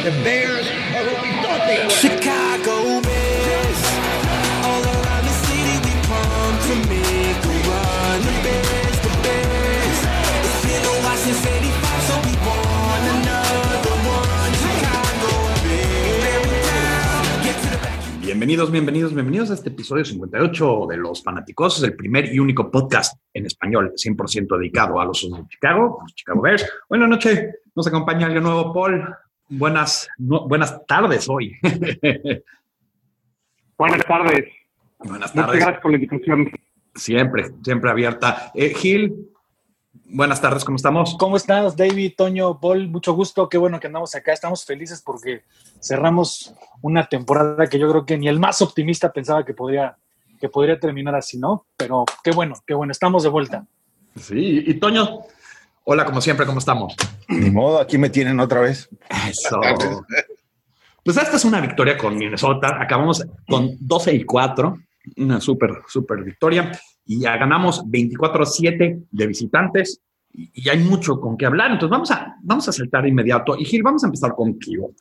The Bears are who we thought they were. Chicago Bears. All around the city we pump to make a run. The Bears, the Bears. It's been a while since 85, so we want another one. Chicago Bears. Bear it down. Get to the back. Bienvenidos, bienvenidos, bienvenidos a este episodio 58 de Los Fanáticos, el primer y único podcast en español 100% dedicado a los de Chicago, los Chicago Bears. Buenas noches, nos acompaña alguien nuevo, Paul. Buenas, no- buenas tardes hoy. Buenas tardes. buenas Muchas tardes. gracias por la invitación. Siempre, siempre abierta. Eh, Gil, buenas tardes, ¿cómo estamos? ¿Cómo estás, David, Toño, Paul? Mucho gusto, qué bueno que andamos acá. Estamos felices porque cerramos una temporada que yo creo que ni el más optimista pensaba que podría, que podría terminar así, ¿no? Pero qué bueno, qué bueno, estamos de vuelta. Sí, y Toño, hola, como siempre, ¿cómo estamos? Ni modo, aquí me tienen otra vez. Eso. Pues esta es una victoria con Minnesota. Acabamos con 12 y 4. Una súper, súper victoria. Y ya ganamos 24-7 de visitantes. Y, y hay mucho con qué hablar. Entonces vamos a, vamos a saltar de inmediato. Y Gil, vamos a empezar contigo.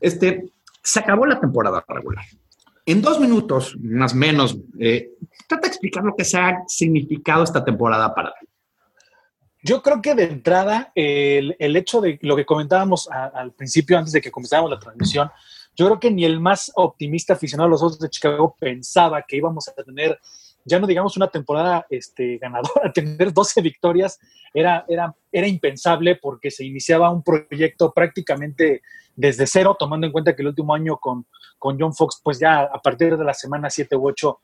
Este, se acabó la temporada regular. En dos minutos, más o menos, eh, trata de explicar lo que se ha significado esta temporada para ti. Yo creo que de entrada, el, el hecho de lo que comentábamos a- al principio, antes de que comenzáramos la transmisión, yo creo que ni el más optimista aficionado a los Osos de Chicago pensaba que íbamos a tener, ya no digamos una temporada este, ganadora, tener 12 victorias era, era, era impensable porque se iniciaba un proyecto prácticamente desde cero, tomando en cuenta que el último año con, con John Fox, pues ya a partir de la semana 7 u 8,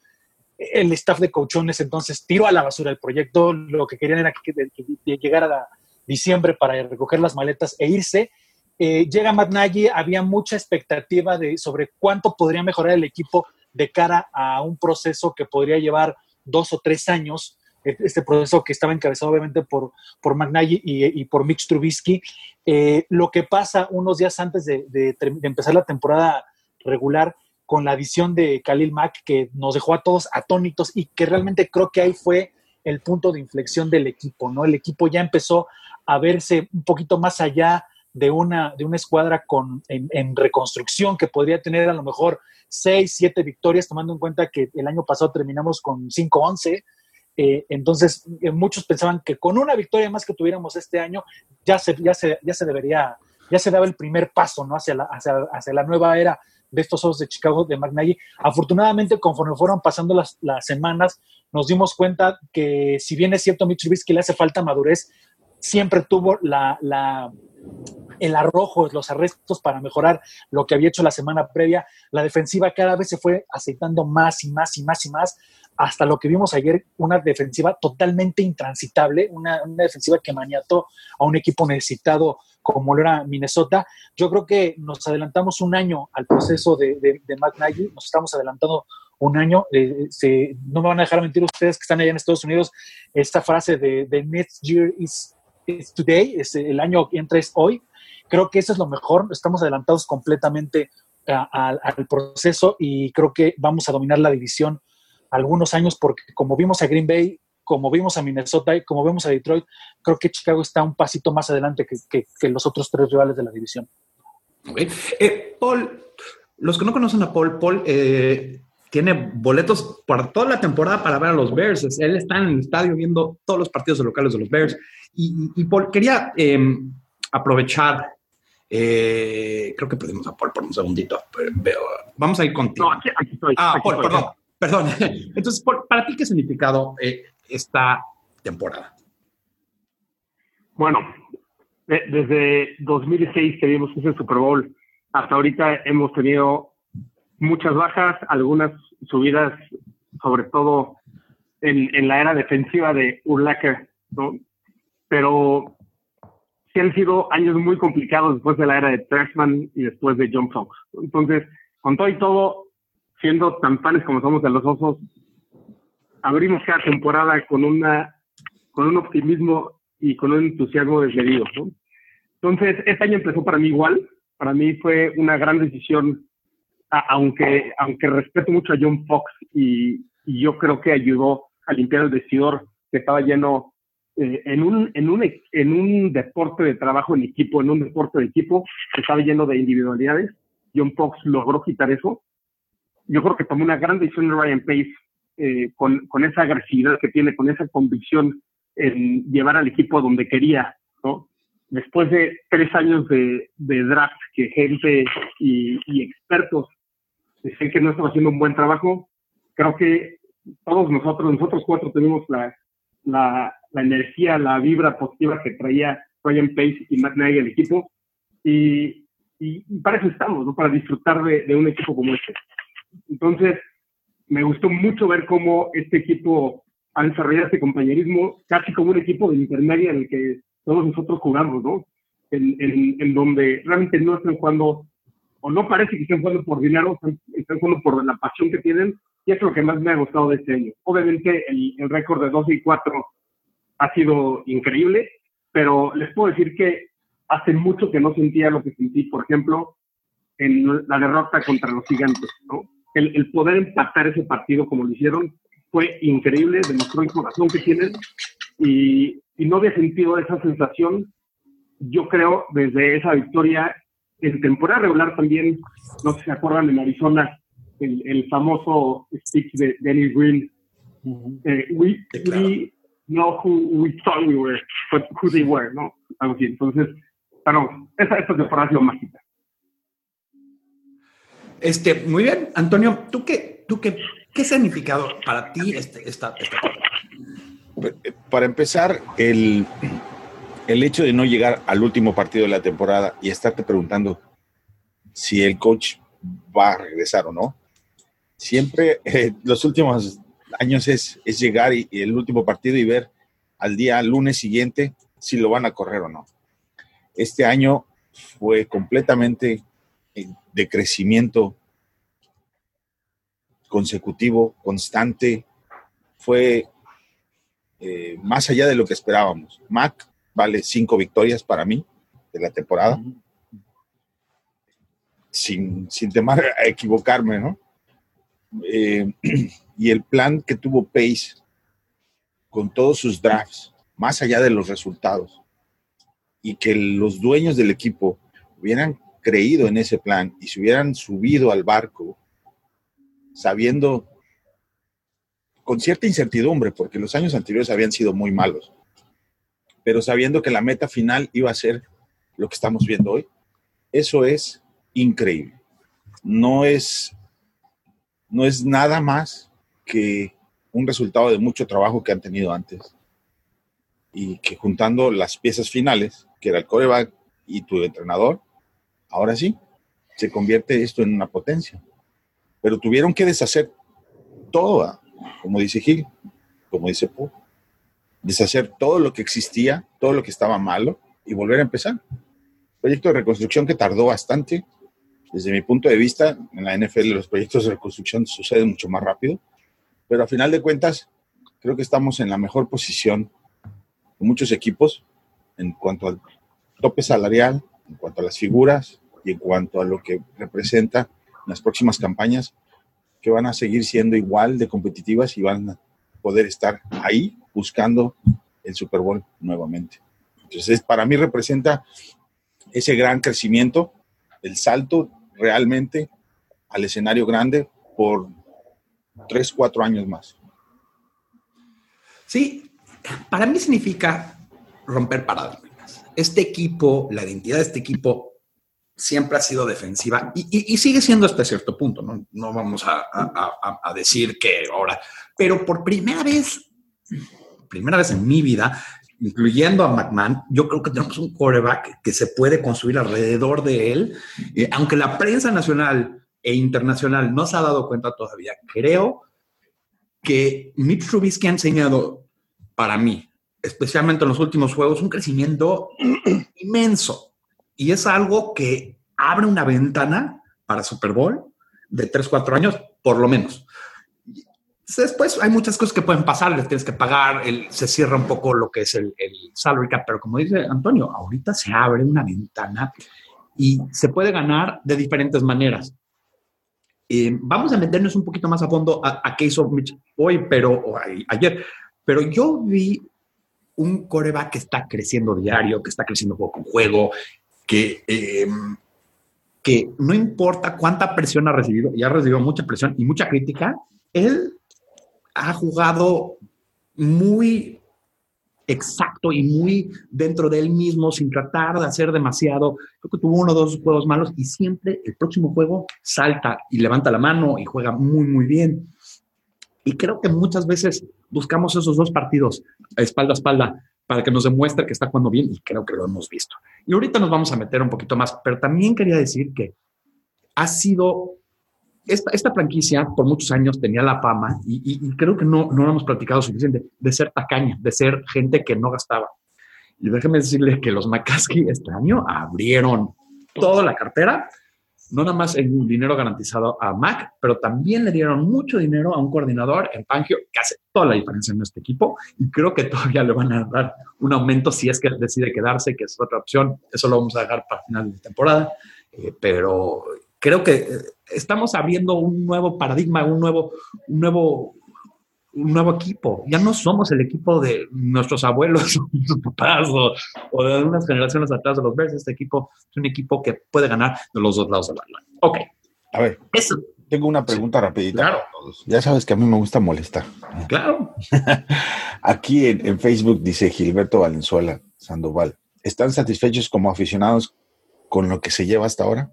el staff de coachones entonces tiró a la basura el proyecto, lo que querían era que, que- que diciembre para recoger las maletas e irse. Eh, llega Matt Nagy, había mucha expectativa de, sobre cuánto podría mejorar el equipo de cara a un proceso que podría llevar dos o tres años, eh, este proceso que estaba encabezado obviamente por, por y, por Mitch Trubisky. Eh, lo que pasa unos días antes de empezar la temporada regular con la adición de Khalil Mack, que nos dejó a todos atónitos y que realmente creo que ahí fue el punto de inflexión del equipo, ¿no? El equipo ya empezó a verse un poquito más allá de una, de una escuadra con, en, en reconstrucción que podría tener a lo mejor seis, siete victorias, tomando en cuenta que el año pasado terminamos con 5-11. Eh, entonces, eh, muchos pensaban que con una victoria más que tuviéramos este año, ya se, ya se, ya se debería, ya se daba el primer paso, ¿no? Hacia la, hacia, hacia la nueva era de estos Osos de Chicago de McNaghy. Afortunadamente, conforme fueron pasando las, las semanas, nos dimos cuenta que si bien es cierto, Mitch Trubisky le hace falta madurez, siempre tuvo la, la, el arrojo, los arrestos para mejorar lo que había hecho la semana previa. La defensiva cada vez se fue aceitando más y más y más y más, hasta lo que vimos ayer, una defensiva totalmente intransitable, una, una defensiva que maniató a un equipo necesitado como lo era Minnesota. Yo creo que nos adelantamos un año al proceso de, de, de Matt Nagy, nos estamos adelantando un año. Eh, se, no me van a dejar mentir ustedes que están allá en Estados Unidos, esta frase de, next year is, today, es el año que entra es hoy. Creo que eso es lo mejor, estamos adelantados completamente a- al proceso y creo que vamos a dominar la división algunos años porque como vimos a Green Bay, como vimos a Minnesota y como vemos a Detroit, creo que Chicago está un pasito más adelante que, que- que los otros tres rivales de la división. Ok. Eh, Paul, los que no conocen a Paul, Paul eh, tiene boletos por toda la temporada para ver a los Bears. Él está en el estadio viendo todos los partidos locales de los Bears. Y, y- Paul, quería eh, aprovechar, eh, creo que perdimos a Paul por un segundito. pero veo- vamos a ir contigo. No, aquí, aquí estoy. Ah, aquí Paul, estoy. perdón, perdón. Entonces, Paul, ¿para ti qué significado eh, esta temporada? Bueno, de- desde 2006 que vimos ese Super Bowl hasta ahorita hemos tenido muchas bajas, algunas subidas, sobre todo en, en la era defensiva de Urlacher, ¿no? Pero sí han sido años muy complicados después de la era de Trashman y después de John Fox. Entonces, con todo y todo, siendo tan fans como somos de los osos, abrimos cada temporada con una con un optimismo y con un entusiasmo desmedido. ¿no? Entonces, este año empezó para mí igual. Para mí fue una gran decisión, a- aunque, aunque respeto mucho a John Fox y, y yo creo que ayudó a limpiar el vestidor que estaba lleno eh, en, un, en, un, en un deporte de trabajo en equipo, en un deporte de equipo que estaba lleno de individualidades, John Fox logró quitar eso. Yo creo que tomó una gran decisión de Ryan Pace eh, con, con esa agresividad que tiene, con esa convicción en llevar al equipo a donde quería, ¿no? Después de tres años de, de draft que gente y, expertos decían que no estaba haciendo un buen trabajo, creo que todos nosotros, nosotros cuatro tenemos la, la, energía, la vibra positiva que traía Ryan Pace y Matt Nagy el equipo. Y, y, para eso estamos, ¿no? Para disfrutar de, un equipo como este. Entonces, me gustó mucho ver cómo este equipo ha desarrollado este compañerismo casi como un equipo de intermedia en el que todos nosotros jugamos, ¿no? En, en, donde realmente no están jugando, o no parece que estén jugando por dinero, están, están jugando por la pasión que tienen, y es lo que más me ha gustado de este año. Obviamente, el, el récord de 12 y 4 ha sido increíble, pero les puedo decir que hace mucho que no sentía lo que sentí, por ejemplo, en la derrota contra los gigantes, ¿no? El, el poder empatar ese partido como lo hicieron fue increíble, demostró el corazón que tienen y, y no había sentido esa sensación, yo creo, desde esa victoria en temporada regular también, no sé si se acuerdan en Arizona, el, el famoso speech de Danny Green, uh -huh. eh, we, claro. we know who we thought we were, but who they were, ¿no? Algo así. Entonces, claro, esa, esa temporada ha sido mágica. Este, muy bien, Antonio, ¿tú qué, tú qué, qué significado para ti este, esta, esta Para empezar, el, el hecho de no llegar al último partido de la temporada y estarte preguntando si el coach va a regresar o no. Siempre eh, los últimos años es, es llegar y, el último partido y ver al día lunes siguiente si lo van a correr o no. Este año fue completamente de crecimiento consecutivo, constante, fue eh, más allá de lo que esperábamos. Mac vale cinco victorias para mí de la temporada, sin, sin temor a equivocarme, ¿no? Eh, y el plan que tuvo Pace con todos sus drafts, más allá de los resultados, y que los dueños del equipo hubieran creído en ese plan y se hubieran subido al barco sabiendo con cierta incertidumbre, porque los años anteriores habían sido muy malos, pero sabiendo que la meta final iba a ser lo que estamos viendo hoy, eso es increíble. No es, no es nada más que un resultado de mucho trabajo que han tenido antes y que juntando las piezas finales, que era el coreback y tu entrenador, ahora sí, se convierte esto en una potencia. Pero tuvieron que deshacer todo, como dice Gil, como dice Paul, deshacer todo lo que existía, todo lo que estaba malo y volver a empezar. Proyecto de reconstrucción que tardó bastante. Desde mi punto de vista, en la NFL los proyectos de reconstrucción suceden mucho más rápido, pero a final de cuentas creo que estamos en la mejor posición de muchos equipos en cuanto al tope salarial, en cuanto a las figuras y en cuanto a lo que representa las próximas campañas, que van a seguir siendo igual de competitivas y van a poder estar ahí buscando el Super Bowl nuevamente. Entonces, para mí representa ese gran crecimiento, el salto realmente al escenario grande por tres, cuatro años más. Sí, para mí significa romper paradigmas. Este equipo, la identidad de este equipo siempre ha sido defensiva y, sigue siendo hasta cierto punto, no, vamos a, decir que ahora, pero por primera vez, primera vez en mi vida, incluyendo a McMahon, yo creo que tenemos un quarterback que se puede construir alrededor de él, eh, aunque la prensa nacional e internacional no se ha dado cuenta todavía, creo que Mitch Trubisky ha enseñado para mí, especialmente en los últimos juegos, un crecimiento inmenso y es algo que abre una ventana para Super Bowl de 3, 4 años, por lo menos. Después hay muchas cosas que pueden pasar, les tienes que pagar, el, se cierra un poco lo que es el, el, salary cap, pero como dice Antonio, ahorita se abre una ventana y se puede ganar de diferentes maneras. Eh, vamos a meternos un poquito más a fondo a, a qué hizo Mitch hoy, pero ayer, pero yo vi un coreback que está creciendo diario, que está creciendo juego con juego, que, eh, que no importa cuánta presión ha recibido, y ha recibido mucha presión y mucha crítica, él ha jugado muy exacto y muy dentro de él mismo, sin tratar de hacer demasiado. Creo que tuvo uno o dos juegos malos y siempre el próximo juego salta y levanta la mano y juega muy, muy bien. Y creo que muchas veces buscamos esos dos partidos espalda a espalda para que nos demuestre que está jugando bien y creo que lo hemos visto. Y ahorita nos vamos a meter un poquito más, pero también quería decir que ha sido esta, esta franquicia por muchos años tenía la fama y, y- y creo que no, no lo hemos platicado suficiente de ser tacaña, de ser gente que no gastaba. Y déjeme decirle que los McCaskey este año abrieron toda la cartera, no nada más en dinero garantizado a Mac, pero también le dieron mucho dinero a un coordinador en Fangio que hace toda la diferencia en este equipo y creo que todavía le van a dar un aumento si es que decide quedarse, que es otra opción. Eso lo vamos a dejar para final de temporada, Eh, pero creo que eh, estamos abriendo un nuevo paradigma, un nuevo, un nuevo, un nuevo equipo. Ya no somos el equipo de nuestros abuelos, o nuestros papás o, o de unas generaciones atrás de los Bears. Este equipo es un equipo que puede ganar de los dos lados de la. Ok, A ver, eso, tengo una pregunta rapidita. Claro. Ya sabes que a mí me gusta molestar. claro. Aquí en, en Facebook dice Gilberto Valenzuela Sandoval. ¿Están satisfechos como aficionados con lo que se lleva hasta ahora?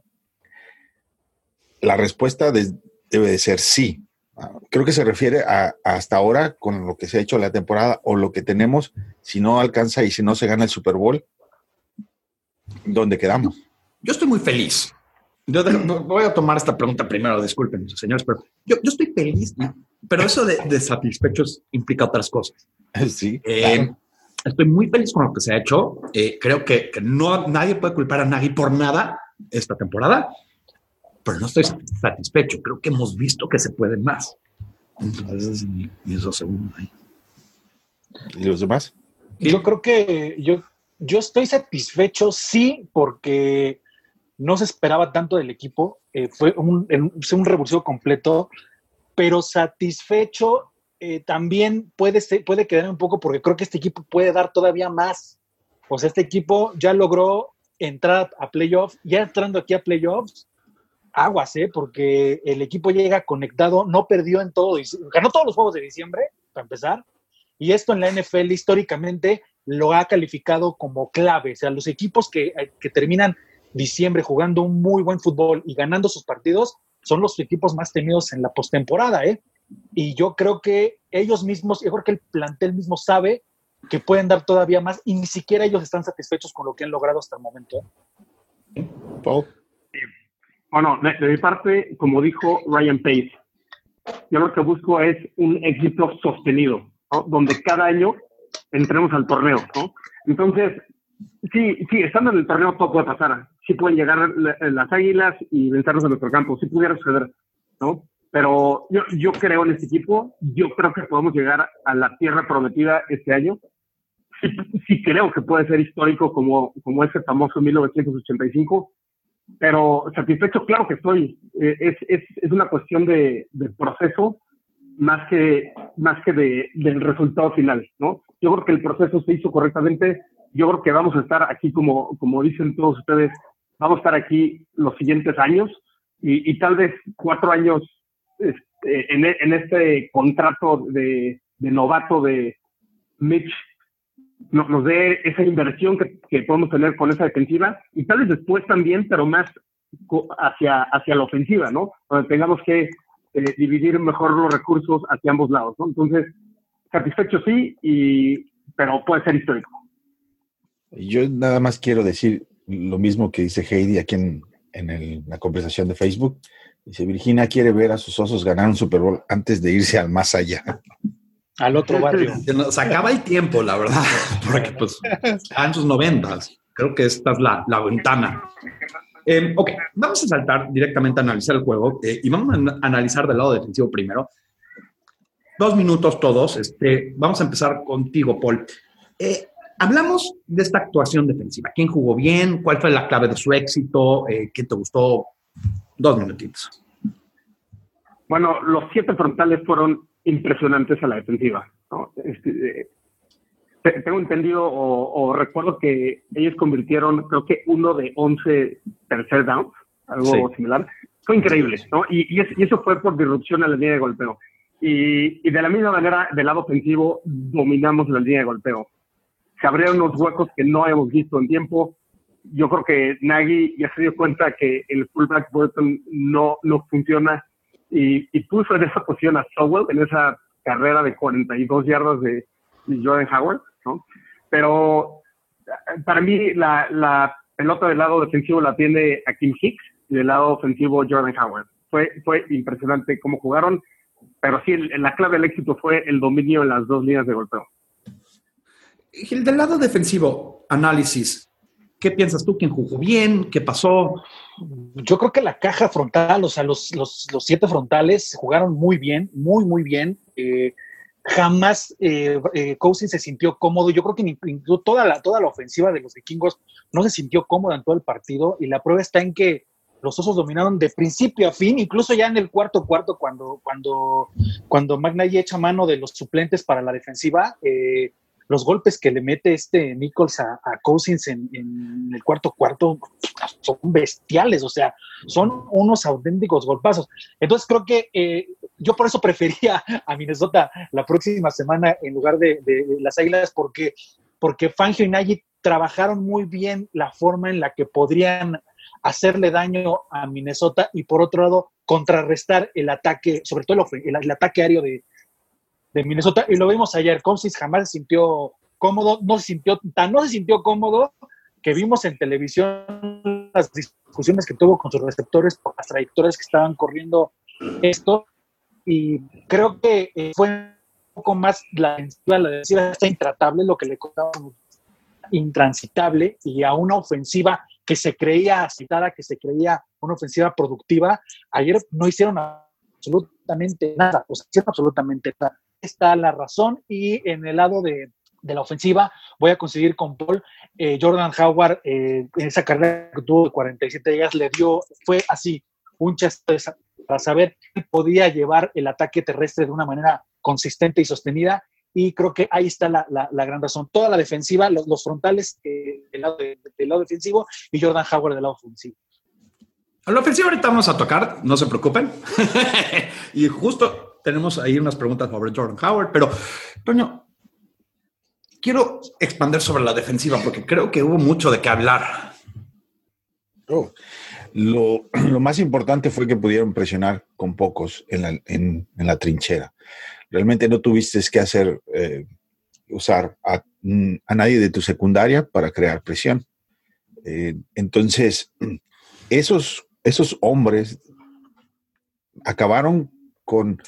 La respuesta de- debe de ser sí. Creo que se refiere a, a hasta ahora con lo que se ha hecho la temporada o lo que tenemos. Si no alcanza y si no se gana el Super Bowl, ¿dónde quedamos? Yo estoy muy feliz. Yo de- voy a tomar esta pregunta primero, disculpen, señores, pero yo, yo estoy feliz, pero eso de, de satisfechos implica otras cosas. Sí, Eh, claro. Estoy muy feliz con lo que se ha hecho. Eh, creo que, que no nadie puede culpar a Nagy por nada esta temporada, pero no estoy satisfecho. Creo que hemos visto que se puede más. Entonces, y, eso segundo ahí. ¿Y los demás? Yo creo que yo, yo estoy satisfecho, sí, porque no se esperaba tanto del equipo. eh, fue un, fue un revulsivo completo, pero satisfecho eh, también puede, ser- puede quedar un poco porque creo que este equipo puede dar todavía más. O sea, este equipo ya logró entrar a playoffs, ya entrando aquí a playoffs, aguas, ¿eh? porque el equipo llega conectado, no perdió en todo, ganó todos los juegos de diciembre, para empezar, y esto en la NFL históricamente lo ha calificado como clave. O sea, los equipos que, que terminan diciembre jugando un muy buen fútbol y ganando sus partidos son los equipos más temidos en la postemporada, ¿eh? Y yo creo que ellos mismos, yo creo que el plantel mismo sabe que pueden dar todavía más y ni siquiera ellos están satisfechos con lo que han logrado hasta el momento. ¿eh? Bueno, de, de mi parte, como dijo Ryan Pace, yo lo que busco es un éxito sostenido, donde cada año entremos al torneo. ¿no? Entonces, sí, sí, estando en el torneo todo puede pasar. Sí pueden llegar la- las águilas y vencernos en nuestro campo, sí pudiera suceder, ¿no? Pero yo, yo creo en este equipo, yo creo que podemos llegar a la tierra prometida este año. Sí, sí creo que puede ser histórico como, como ese famoso 1985, pero satisfecho, claro que estoy. Eh, es, es, es una cuestión de, de proceso más que, más que de, del resultado final, ¿no? Yo creo que el proceso se hizo correctamente. Yo creo que vamos a estar aquí, como, como dicen todos ustedes, vamos a estar aquí los siguientes años y, y tal vez cuatro años este, en, en este contrato de, de novato de Mitch no- nos dé esa inversión que, que podemos tener con esa defensiva y tal vez después también, pero más hacia, hacia la ofensiva, ¿no? Donde tengamos que eh, dividir mejor los recursos hacia ambos lados, ¿no? Entonces, satisfecho sí, y, pero puede ser histórico. Yo nada más quiero decir lo mismo que dice Heidi aquí en, en la conversación de Facebook. Dice, Virginia quiere ver a sus osos ganar un Super Bowl antes de irse al más allá. Al otro barrio. Se nos acaba el tiempo, la verdad, porque pues está en sus noventas. Creo que esta es la, la ventana. Eh, ok, vamos a saltar directamente a analizar el juego eh, y vamos a an- analizar del lado defensivo primero. Dos minutos todos. Este, vamos a empezar contigo, Paul. Eh, hablamos de esta actuación defensiva. ¿Quién jugó bien? ¿Cuál fue la clave de su éxito? Eh, ¿Quién te gustó? Dos minutitos. Bueno, los siete frontales fueron impresionantes a la defensiva. ¿no? Este, eh, te- tengo entendido o, o recuerdo que ellos convirtieron, creo que uno de 11 tercer downs, algo Sí. similar. Fue increíble, ¿no? Y, y, es- y eso fue por disrupción a la línea de golpeo. Y, y de la misma manera, del lado ofensivo, dominamos la línea de golpeo. Se abrieron unos huecos que no habíamos visto en tiempo. Yo creo que Nagy ya se dio cuenta que el fullback Burton no, no funciona y, y puso en esa posición a Sowell en esa carrera de 42 yardas de, Jordan Howard, ¿no? Pero eh, para mí la, pelota del lado defensivo la tiene a Kim Hicks y del lado ofensivo Jordan Howard. Fue, fue impresionante cómo jugaron, pero sí, la clave del éxito fue el dominio en las dos líneas de golpeo. Gil, del lado defensivo, análisis. ¿Qué piensas tú? ¿Quién jugó bien? ¿Qué pasó? Yo creo que la caja frontal, o sea, los, los, los siete frontales jugaron muy bien, muy, muy bien. Eh, jamás eh, eh, Cousins se sintió cómodo. Yo creo que incluso toda la, toda la ofensiva de los vikingos no se sintió cómoda en todo el partido. Y la prueba está en que los osos dominaron de principio a fin, incluso ya en el cuarto cuarto, cuando, cuando, cuando McNally echa mano de los suplentes para la defensiva. eh, los golpes que le mete este Nichols a, Cousins en, el cuarto cuarto son bestiales, o sea, son unos auténticos golpazos. Entonces creo que eh, yo por eso prefería a Minnesota la próxima semana en lugar de, las Águilas, porque, porque Fangio y Nagy trabajaron muy bien la forma en la que podrían hacerle daño a Minnesota y por otro lado contrarrestar el ataque, sobre todo el- el ataque aéreo de, de Minnesota. Y lo vimos ayer, Cousins jamás se sintió cómodo, no se sintió, tan no se sintió cómodo que vimos en televisión las discusiones que tuvo con sus receptores por las trayectorias que estaban corriendo esto. Y creo que eh, fue un poco más la defensiva, la defensiva está intratable, lo que le costaba intransitable y a una ofensiva que se creía aceitada, que se creía una ofensiva productiva, ayer no hicieron absolutamente nada, o sea, hicieron absolutamente nada. Está la razón y en el lado de, de la ofensiva voy a conseguir con Paul, eh, Jordan Howard eh, en esa carrera que tuvo de 47 días le dio, fue así, un sa- para saber que podía llevar el ataque terrestre de una manera consistente y sostenida y creo que ahí está la, la- gran razón. Toda la defensiva, los, frontales eh, del, lado de- del lado defensivo y Jordan Howard del lado ofensivo. A la ofensiva ahorita vamos a tocar, no se preocupen. y justo tenemos ahí unas preguntas sobre Jordan Howard, pero, Toño, quiero expandir sobre la defensiva porque creo que hubo mucho de qué hablar. Oh, Lo, lo más importante fue que pudieron presionar con pocos en la, en, la trinchera. Realmente no tuviste que hacer, eh, usar a, a nadie de tu secundaria para crear presión. Eh, entonces, esos, esos hombres acabaron con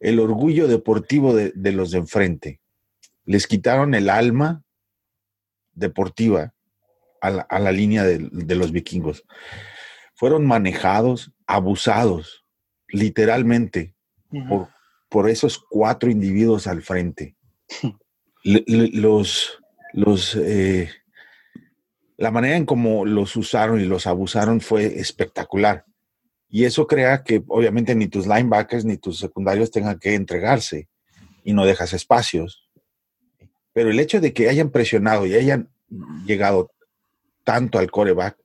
el orgullo deportivo de, de los de enfrente. Les quitaron el alma deportiva a la, a la línea de, de los vikingos. Fueron manejados, abusados, literalmente, por, por esos cuatro individuos al frente. Le- le- los, los, eh, la manera en cómo los usaron y los abusaron fue espectacular. Y eso crea que obviamente ni tus linebackers ni tus secundarios tengan que entregarse y no dejas espacios. Pero el hecho de que hayan presionado y hayan llegado tanto al coreback,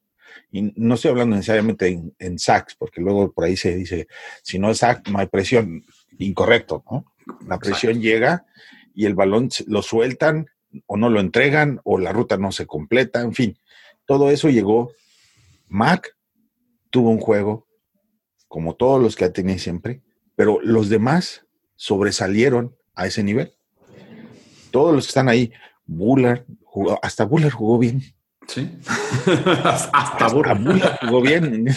y no estoy hablando necesariamente en, en sacks, porque luego por ahí se dice, si no es sack, no hay presión. Incorrecto, ¿no? La presión llega y el balón lo sueltan o no lo entregan o la ruta no se completa, en fin. Todo eso llegó. Mac tuvo un juego, como todos los que ha tenido siempre, pero los demás sobresalieron a ese nivel. Todos los que están ahí, Bullard, jugó- hasta Bullard jugó bien. Sí. Hasta. Bullard jugó bien.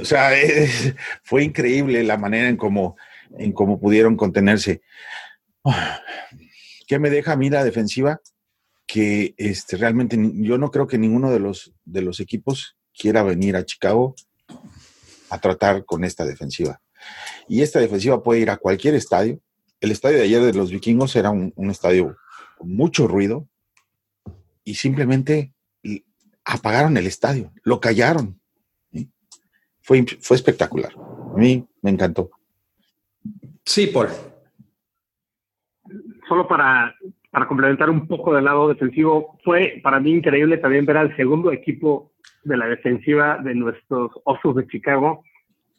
o sea, es- fue increíble la manera en cómo, en cómo pudieron contenerse. ¿Qué me deja a mí la defensiva? Que este, realmente yo no creo que ninguno de los, de los equipos quiera venir a Chicago a tratar con esta defensiva. Y esta defensiva puede ir a cualquier estadio. El estadio de ayer de los vikingos era un, estadio con mucho ruido y simplemente apagaron el estadio, lo callaron. Fue, fue espectacular. A mí me encantó. Sí, Paul. Solo para para complementar un poco del lado defensivo, fue para mí increíble también ver al segundo equipo de la defensiva de nuestros Osos de Chicago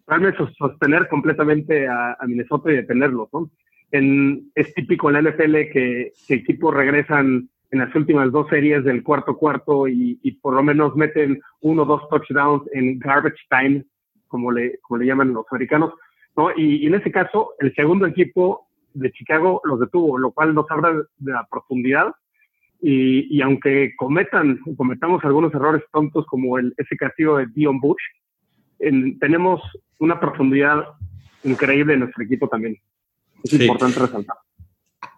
realmente sos- sostener completamente a, a Minnesota y detenerlos. ¿no? En, es típico en la NFL que, que equipos regresan en las últimas dos series del cuarto cuarto y, y por lo menos meten uno o dos touchdowns en garbage time, como le, como le llaman los americanos. ¿no? Y, y en ese caso, el segundo equipo de Chicago los detuvo, lo cual nos habla de la profundidad. Y, y aunque cometan, cometamos algunos errores tontos como el, ese castigo de Dion Bush, en- tenemos una profundidad increíble en nuestro equipo también. Es Sí. importante resaltar.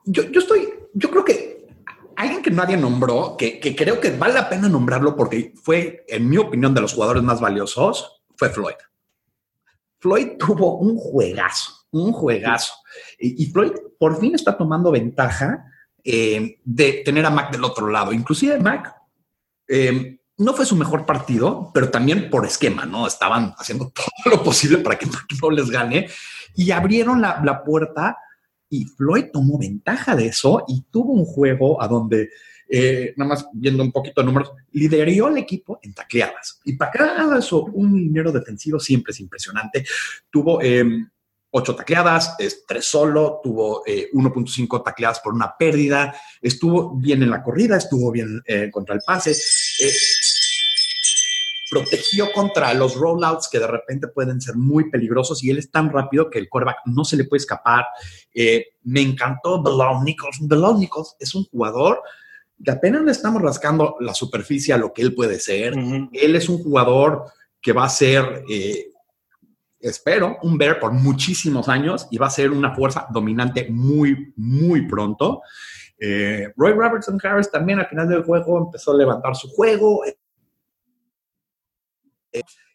Yo, yo estoy, yo creo que alguien que nadie nombró, que, que creo que vale la pena nombrarlo porque fue, en mi opinión, de los jugadores más valiosos, fue Floyd. Floyd tuvo un juegazo, un juegazo. Y, y Floyd por fin está tomando ventaja eh, de tener a Mac del otro lado. Inclusive Mac eh, no fue su mejor partido, pero también por esquema, ¿no? Estaban haciendo todo lo posible para que Mac no les gane y abrieron la, la puerta y Floyd tomó ventaja de eso y tuvo un juego a donde, eh, nada más viendo un poquito de números, lideró el equipo en tacleadas. Y para cada eso, un dinero defensivo siempre es impresionante. Tuvo eh, ocho tacleadas, es tres solo, tuvo eh, 1.5 tacleadas por una pérdida, estuvo bien en la corrida, estuvo bien eh, contra el pase. eh, protegió contra los rollouts que de repente pueden ser muy peligrosos y él es tan rápido que el quarterback no se le puede escapar. Eh, me encantó Belal Nichols. Belal Nichols es un jugador que apenas le estamos rascando la superficie a lo que él puede ser. Él es un jugador que va a ser, eh, espero, un Bear por muchísimos años y va a ser una fuerza dominante muy, muy pronto. Eh, Roy Robertson Harris también al final del juego empezó a levantar su juego eh,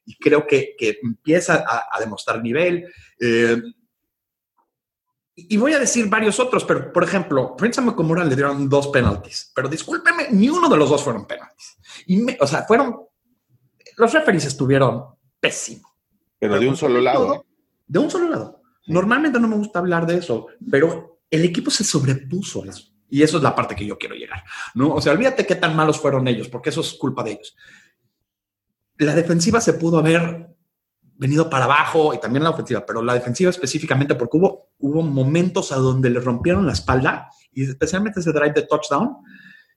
y creo que, que empieza a, a demostrar nivel. Eh, y voy a decir varios otros, pero por ejemplo, Prince Amukamura le dieron dos penaltis, pero discúlpeme, ni uno de los dos fueron penaltis. Y o sea, fueron, los referees estuvieron pésimos. Pero de un solo lado. ¿eh? De un solo lado. Normalmente no me gusta hablar de eso, pero el equipo se sobrepuso a eso. Y eso es la parte que yo quiero llegar. ¿no? O sea, olvídate qué tan malos fueron ellos, porque eso es culpa de ellos. La defensiva se pudo haber venido para abajo y también la ofensiva, pero la defensiva específicamente porque hubo, hubo momentos a donde le rompieron la espalda y especialmente ese drive de touchdown,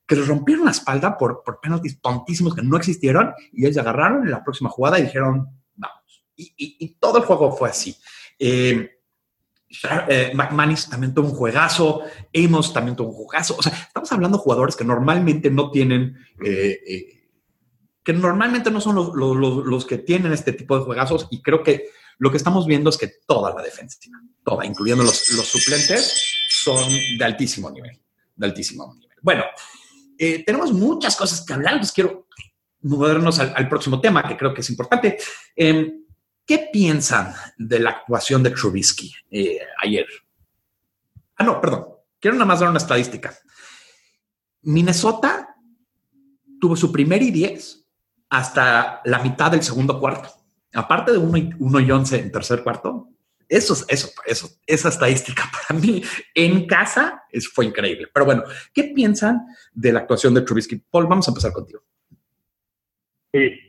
que le rompieron la espalda por, por penaltis tontísimos que no existieron y ellos agarraron en la próxima jugada y dijeron. Y, y- y todo el juego fue así. Eh, eh, McManus también tuvo un juegazo, Amos también tuvo un juegazo. O sea, estamos hablando de jugadores que normalmente no tienen, eh, eh, que normalmente no son los, los- los- los que tienen este tipo de juegazos. Y creo que lo que estamos viendo es que toda la defensiva, toda, incluyendo los, suplentes, son de altísimo nivel, de altísimo nivel. Bueno, eh, tenemos muchas cosas que hablar, entonces quiero movernos al, al próximo tema que creo que es importante. ¿Qué piensan de la actuación de Trubisky eh, ayer? Ah, no, perdón. Quiero nada más dar una estadística. Minnesota tuvo su primer y 10 hasta la mitad del segundo cuarto. Aparte de 1 y, uno y 11 en tercer cuarto, eso, es- eso, eso, esa estadística para mí en casa es, fue increíble. Pero bueno, ¿qué piensan de la actuación de Trubisky? Paul, vamos a empezar contigo. Sí.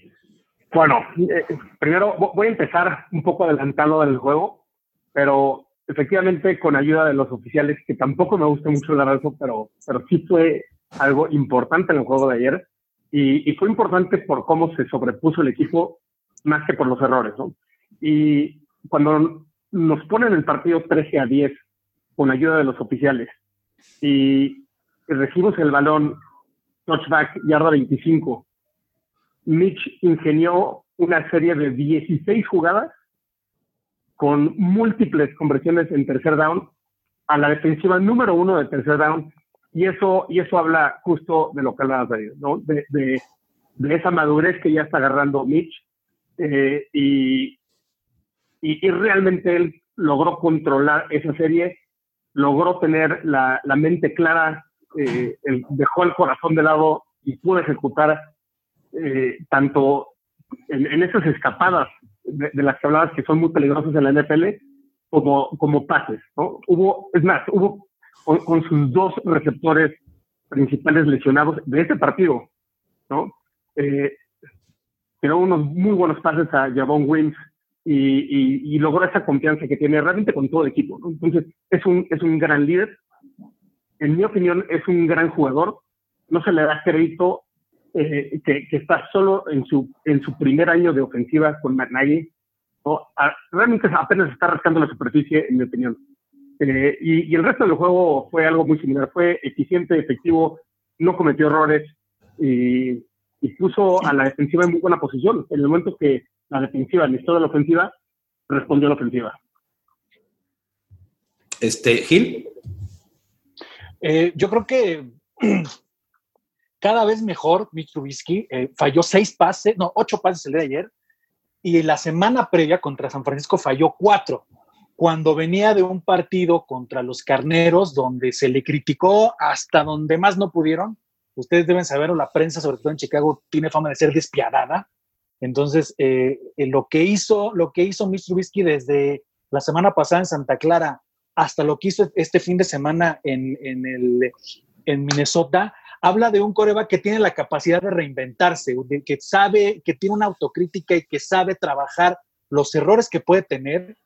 Bueno, eh, primero vo- voy a empezar un poco adelantado del juego, pero efectivamente con ayuda de los oficiales, que tampoco me gusta mucho hablar de eso, pero, pero sí fue algo importante en el juego de ayer. Y, y fue importante por cómo se sobrepuso el equipo más que por los errores, ¿no? Y cuando nos ponen el partido 13 a 10 con ayuda de los oficiales y recibimos el balón, touchback, yarda 25, Mitch ingenió una serie de 16 jugadas con múltiples conversiones en tercer down a la defensiva número uno de tercer down y eso y eso habla justo de lo que hablabas de, ¿no? de, de, esa madurez que ya está agarrando Mitch eh, y, y, realmente él logró controlar esa serie, logró tener la, la mente clara, eh, dejó el corazón de lado y pudo ejecutar eh, tanto en, esas escapadas de, las que hablabas que son muy peligrosas en la NFL, como, como pases, ¿no? Hubo, es más, hubo con, sus dos receptores principales lesionados de este partido, ¿no? Eh, tiró unos muy buenos pases a Javon Wims y, y, logró esa confianza que tiene realmente con todo el equipo. Entonces, es un, es un gran líder. En mi opinión, es un gran jugador. No se le da crédito eh, que, que está solo en su, en su primer año de ofensiva con Matt Nagy. ¿no? A- realmente apenas está rascando la superficie, en mi opinión. Eh, y, y el resto del juego fue algo muy similar. Fue eficiente, efectivo, no cometió errores y, y puso a la defensiva en muy buena posición. En el momento que la defensiva necesitó de la ofensiva, respondió a la ofensiva. Este, Gil, Eh, yo creo que cada vez mejor Mitch Trubisky. eh, falló seis pases, no, ocho pases el día de ayer. Y la semana previa contra San Francisco falló cuatro. Cuando venía de un partido contra los carneros, donde se le criticó hasta donde más no pudieron. Ustedes deben saber, o la prensa, sobre todo en Chicago, tiene fama de ser despiadada. Entonces, eh, eh, lo que hizo, lo que hizo Trubisky desde la semana pasada en Santa Clara hasta lo que hizo este fin de semana en, en, el, en Minnesota, habla de un coreback que tiene la capacidad de reinventarse, que sabe, que tiene una autocrítica y que sabe trabajar los errores que puede tener,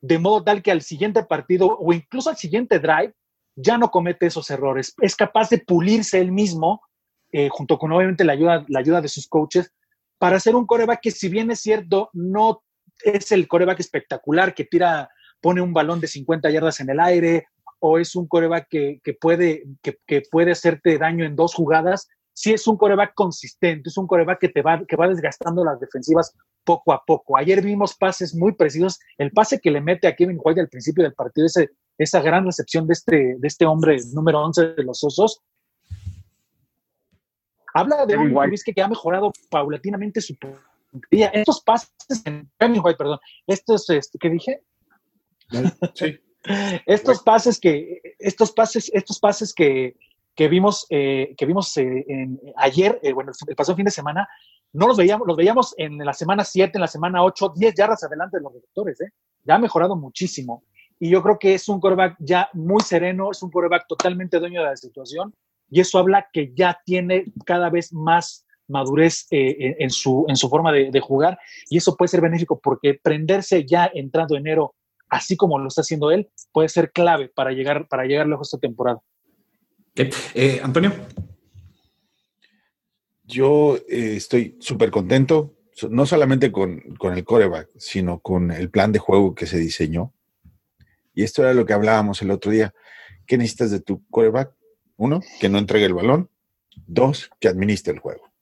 de modo tal que al siguiente partido o incluso al siguiente drive ya no comete esos errores. Es capaz de pulirse él mismo, eh, junto con obviamente la ayuda, la ayuda de sus coaches, para ser un coreback que si bien es cierto, no es el coreback espectacular que tira, pone un balón de 50 yardas en el aire, o es un coreback que, que puede, que, que puede hacerte daño en dos jugadas, sí es un coreback consistente, es un coreback que te va, que va desgastando las defensivas poco a poco. Ayer vimos pases muy precisos, el pase que le mete a Kevin White al principio del partido, ese, esa gran recepción de este, de este hombre número 11 de los Osos, habla de Kevin un. Trubisky que ha mejorado paulatinamente su puntería. Estos pases, en, Kevin White, perdón, estos, este, ¿qué dije? Sí. Estos pases que estos pases estos pases que, que vimos eh, que vimos eh, en- ayer eh, bueno el, pasado fin de semana no los veíamos los veíamos en la semana 7 en la semana 8 10 yardas adelante de los receptores ¿eh? ya ha mejorado muchísimo y yo creo que es un quarterback ya muy sereno es un quarterback totalmente dueño de la situación y eso habla que ya tiene cada vez más madurez eh, en, en su, en su forma de, de jugar y eso puede ser benéfico porque prenderse ya entrando enero así como lo está haciendo él, puede ser clave para llegar, para llegar lejos esta temporada. Eh, Antonio, Yo eh, estoy súper contento, no solamente con, con el coreback, sino con el plan de juego que se diseñó. Y esto era lo que hablábamos el otro día. ¿Qué necesitas de tu coreback? Uno, que no entregue el balón. Dos, que administre el juego.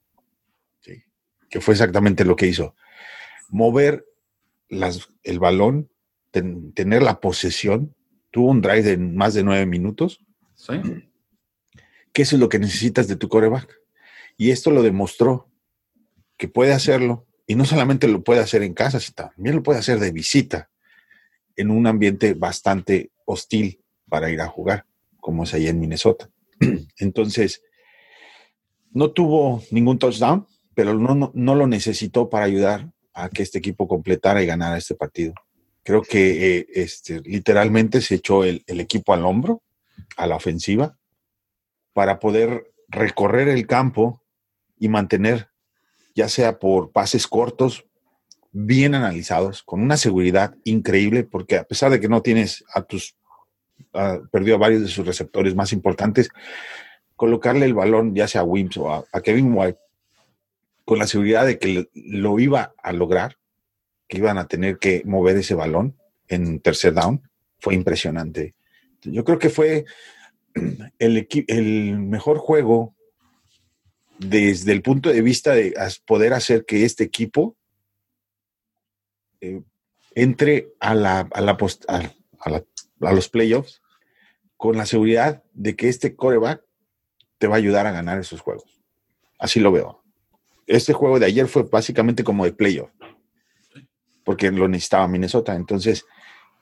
Sí. Que fue exactamente lo que hizo. Mover las, el balón, ten- tener la posesión. Tuvo un drive de más de nueve minutos ¿sí? que eso es lo que necesitas de tu coreback. Y esto lo demostró que puede hacerlo. Y no solamente lo puede hacer en casa, sino también lo puede hacer de visita en un ambiente bastante hostil para ir a jugar, como es ahí en Minnesota. Entonces, no tuvo ningún touchdown, pero no, no, no lo necesitó para ayudar a que este equipo completara y ganara este partido. Creo que eh, este, literalmente se echó el, equipo al hombro, a la ofensiva, para poder recorrer el campo y mantener, ya sea por pases cortos, bien analizados, con una seguridad increíble, porque a pesar de que no tienes a tus, perdió a varios de sus receptores más importantes, colocarle el balón, ya sea a Wims o a, Kevin White, con la seguridad de que lo iba a lograr, que iban a tener que mover ese balón en tercer down, fue impresionante. Yo creo que fue el, mejor juego desde el punto de vista de poder hacer que este equipo eh, entre a, la, a, la a- a los playoffs con la seguridad de que este coreback te va a ayudar a ganar esos juegos. Así lo veo. Este juego de ayer fue básicamente como de playoff, porque lo necesitaba Minnesota. Entonces,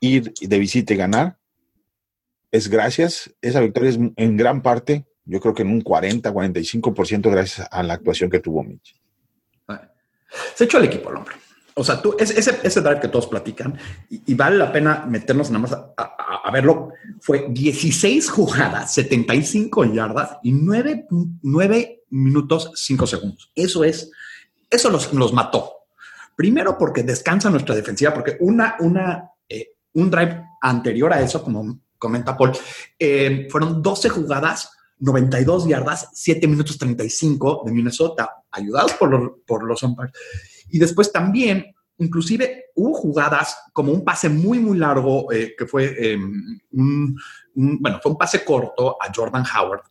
ir de visita y ganar es gracias, esa victoria es en gran parte, yo creo que en un 40, 45% gracias a la actuación que tuvo Mitch. Se echó el equipo al hombro. O sea, tú, ese, ese, drive que todos platican, y, vale la pena meternos nada más a verlo, fue 16 jugadas, 75 yardas y 9, 9 minutos 5 segundos. Eso es, eso los, los mató. Primero porque descansa nuestra defensiva, porque una, una, eh, un drive anterior a eso, como comenta Paul, eh, fueron 12 jugadas, 92 yardas, 7 minutos 35 de Minnesota, ayudados por los, por los umpires. Y después también, inclusive hubo jugadas como un pase muy, muy largo, eh, que fue eh, un, bueno, fue un pase corto a Jordan Howard,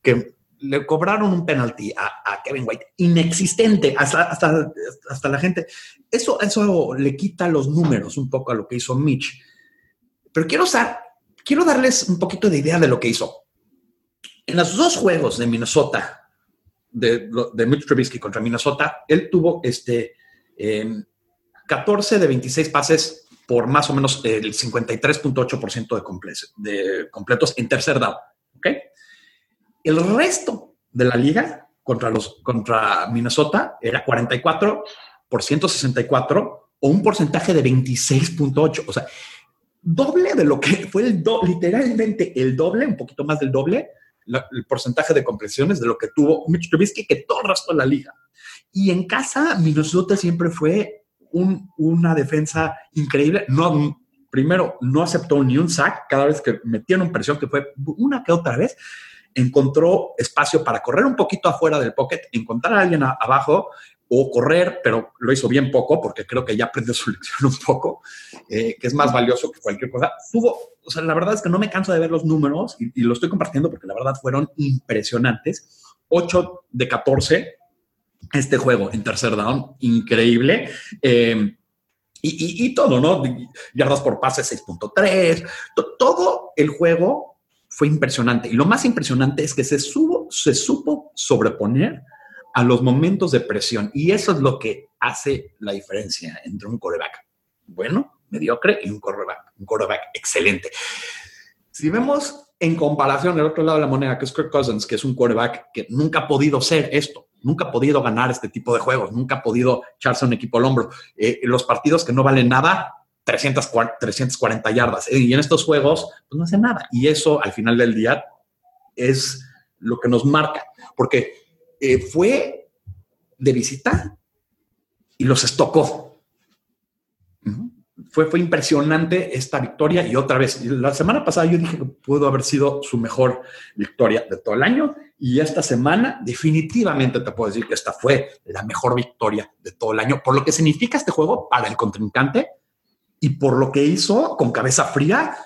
que le cobraron un penalti a, Kevin White inexistente hasta, hasta, hasta la gente. Eso, eso le quita los números un poco a lo que hizo Mitch. Pero quiero, usar, quiero darles un poquito de idea de lo que hizo. En los dos juegos de Minnesota, de, de Mitch Trubisky contra Minnesota, él tuvo este, eh, 14 de 26 pases por más o menos el 53.8% de, de completos en tercer down. ¿ok? El resto de la liga contra, los, contra Minnesota era 44 por 164 o un porcentaje de 26.8. O sea, doble de lo que fue el do, literalmente el doble, un poquito más del doble, la- el porcentaje de completiones de lo que tuvo Mitch Trubisky que todo el resto de la liga. Y en casa, Minnesota siempre fue un- una defensa increíble. No, primero, no aceptó ni un sack cada vez que metieron presión, que fue una que otra vez. Encontró espacio para correr un poquito afuera del pocket, encontrar a alguien a- abajo o correr, pero lo hizo bien poco porque creo que ya aprendió su lección un poco, eh, que es más valioso que cualquier cosa. Tuvo, o sea, la verdad es que no me canso de ver los números y, y lo estoy compartiendo porque la verdad fueron impresionantes. 8 de 14 este juego en tercer down, increíble. Eh, y, y- y todo, ¿no? Yardas por pase 6.3, to- todo el juego fue impresionante. Y lo más impresionante es que se, supo sobreponer a los momentos de presión. Y eso es lo que hace la diferencia entre un coreback bueno, mediocre y un coreback, un quarterback excelente. Si vemos en comparación el otro lado de la moneda, que es Kirk Cousins, que es un quarterback que nunca ha podido ser esto, nunca ha podido ganar este tipo de juegos, nunca ha podido echarse un equipo al hombro. Eh, los partidos que no valen nada, 340, 340 yardas. Eh, y en estos juegos, pues no hace nada. Y eso al final del día es lo que nos marca, porque eh, fue de visita y los estocó. Fue, fue impresionante esta victoria y otra vez, la semana pasada yo dije que pudo haber sido su mejor victoria de todo el año y esta semana definitivamente te puedo decir que esta fue la mejor victoria de todo el año, por lo que significa este juego para el contrincante y por lo que hizo con cabeza fría,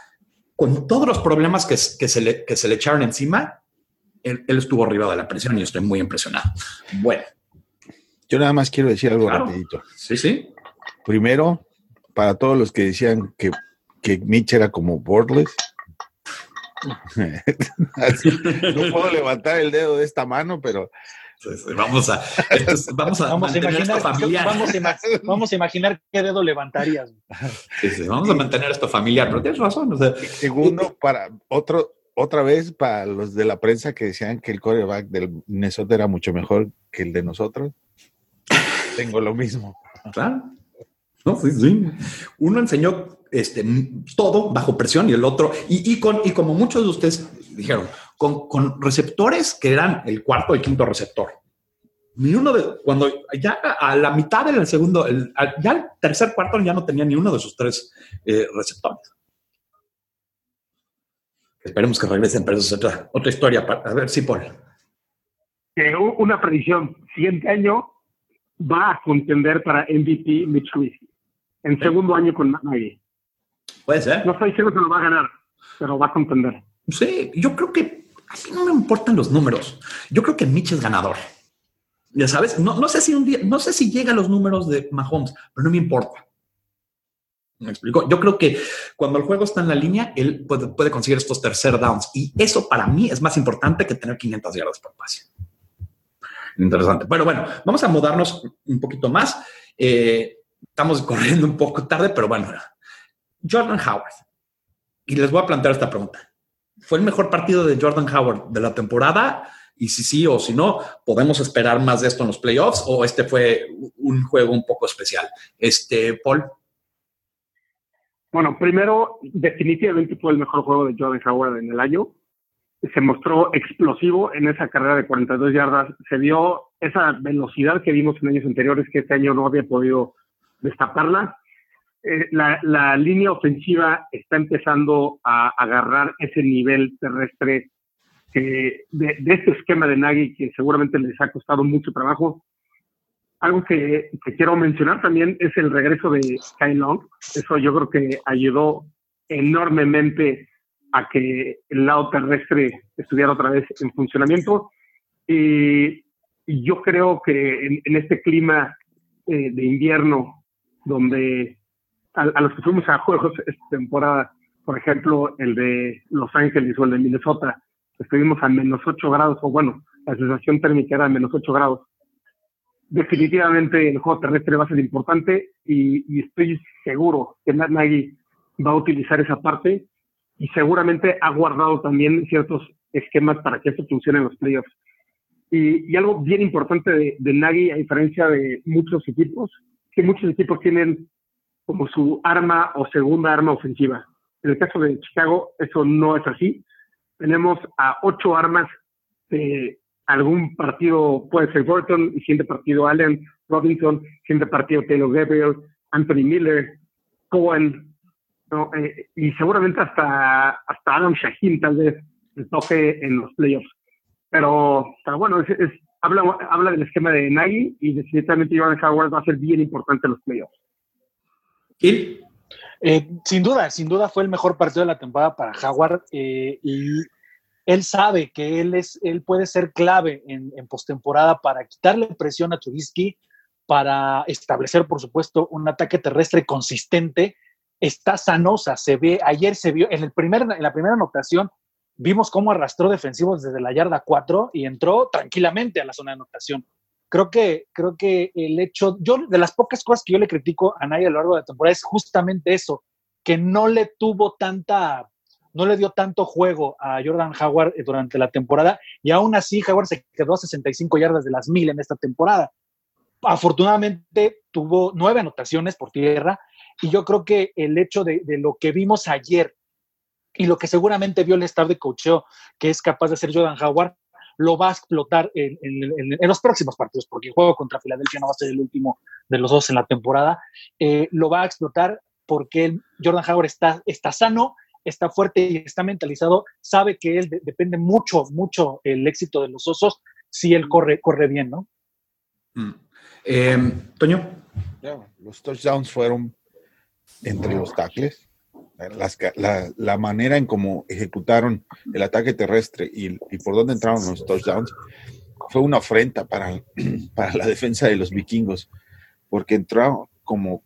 con todos los problemas que, que, se, le, que se le echaron encima, él, él, estuvo arriba de la presión y estoy muy impresionado. Bueno. Yo nada más quiero decir algo Claro. rapidito. Sí, sí. Primero, para todos los que decían que, que Mitch era como Bortles, no puedo levantar el dedo de esta mano, pero Sí, sí, Vamos a, esto es- vamos a Vamos a, imaginar, esto familiar. vamos, a ima- vamos a imaginar qué dedo levantarías. Sí, sí, vamos a mantener esto familiar, pero tienes razón. o sea, segundo, para otro, otra vez, para los de la prensa que decían que el quarterback del Minnesota era mucho mejor que el de nosotros, tengo lo mismo. Claro. No, sí, sí. Uno enseñó este, todo bajo presión y el otro, y, y con, y como muchos de ustedes dijeron, con, con receptores que eran el cuarto y quinto receptor. Ni uno de, cuando ya a la mitad del segundo, el- ya el tercer cuarto ya no tenía ni uno de sus tres eh, receptores. Esperemos que regresen, pero eso es otra, otra historia. pa- A ver, sí, Paul. U- una predicción, siguiente año va a contender para MVP Mitch Trubisky. En segundo año con Matt Nagy. Puede ser. No estoy diciendo que lo va a ganar, pero va a contender. Sí, yo creo que a mí no me importan los números. Yo creo que Mitch es ganador. Ya sabes, no, no sé si un día, no sé si llega a los números de Mahomes, pero no me importa. Me explico. Yo creo que cuando el juego está en la línea, él puede, puede conseguir estos tercer downs y eso para mí es más importante que tener 500 yardas por pase. Interesante. Bueno, bueno, vamos a mudarnos un poquito más. Eh, estamos corriendo un poco tarde, pero bueno, Jordan Howard. Y les voy a plantear esta pregunta. ¿Fue el mejor partido de Jordan Howard de la temporada? Y si sí o si no, ¿podemos esperar más de esto en los playoffs o este fue un juego un poco especial? Este, Paul. Bueno, primero, definitivamente fue el mejor juego de Jordan Howard en el año. Se mostró explosivo en esa carrera de 42 yardas. Se vio esa velocidad que vimos en años anteriores, que este año no había podido destaparla. Eh, la, la línea ofensiva está empezando a agarrar ese nivel terrestre que de, de este esquema de Nagy que seguramente les ha costado mucho trabajo. Algo que, que quiero mencionar también es el regreso de Sky Long. Eso yo creo que ayudó enormemente a que el lado terrestre estuviera otra vez en funcionamiento. Y yo creo que en, en este clima eh, de invierno, donde a, a, los que fuimos a juegos esta temporada, por ejemplo, el de Los Ángeles o el de Minnesota, estuvimos a menos 8 grados, o bueno, la sensación térmica era a menos 8 grados. Definitivamente el juego terrestre va a ser importante y, y estoy seguro que Matt Nagy va a utilizar esa parte y seguramente ha guardado también ciertos esquemas para que esto funcione en los playoffs. Y, y algo bien importante de, de Nagy, a diferencia de muchos equipos, que muchos equipos tienen como su arma o segunda arma ofensiva. En el caso de Chicago, eso no es así. Tenemos a ocho armas de algún partido, puede ser Burton, siguiente partido Allen, Robinson, siguiente partido Taylor Gabriel, Anthony Miller, Cohen, ¿no? eh, y seguramente hasta, hasta Adam Shaheen tal vez le toque en los playoffs. Pero, pero bueno, es, es, habla, habla del esquema de Nagy y definitivamente Jordan Howard va a ser bien importante en los playoffs. Eh, sin duda, sin duda fue el mejor partido de la temporada para Howard eh, y él sabe que él, es, él puede ser clave en, en postemporada para quitarle presión a Trubisky, para establecer, por supuesto, un ataque terrestre consistente. Está sanosa, se ve, ayer se vio, en, el primer, en la primera anotación, vimos cómo arrastró defensivos desde la yarda 4 y entró tranquilamente a la zona de anotación. Creo que, creo que el hecho, yo de las pocas cosas que yo le critico a Naya a lo largo de la temporada es justamente eso, que no le tuvo tanta, no le dio tanto juego a Jordan Howard durante la temporada y aún así Howard se quedó a 65 yardas de las mil en esta temporada. Afortunadamente tuvo nueve anotaciones por tierra y yo creo que el hecho de, de lo que vimos ayer y lo que seguramente vio el staff de coacheo que es capaz de hacer Jordan Howard, lo va a explotar en, en, en, en, los próximos partidos, porque el juego contra Filadelfia no va a ser el último de los dos en la temporada. Eh, lo va a explotar porque el Jordan Howard está, está sano, está fuerte y está mentalizado, sabe que él de, depende mucho, mucho el éxito de los osos si él corre, corre bien, ¿no? Mm. Eh, Toño. Yeah, los touchdowns fueron entre los tackles. Las, la, la, manera en cómo ejecutaron el ataque terrestre y, y, por dónde entraron los touchdowns fue una afrenta para, para la defensa de los vikingos, porque entró como,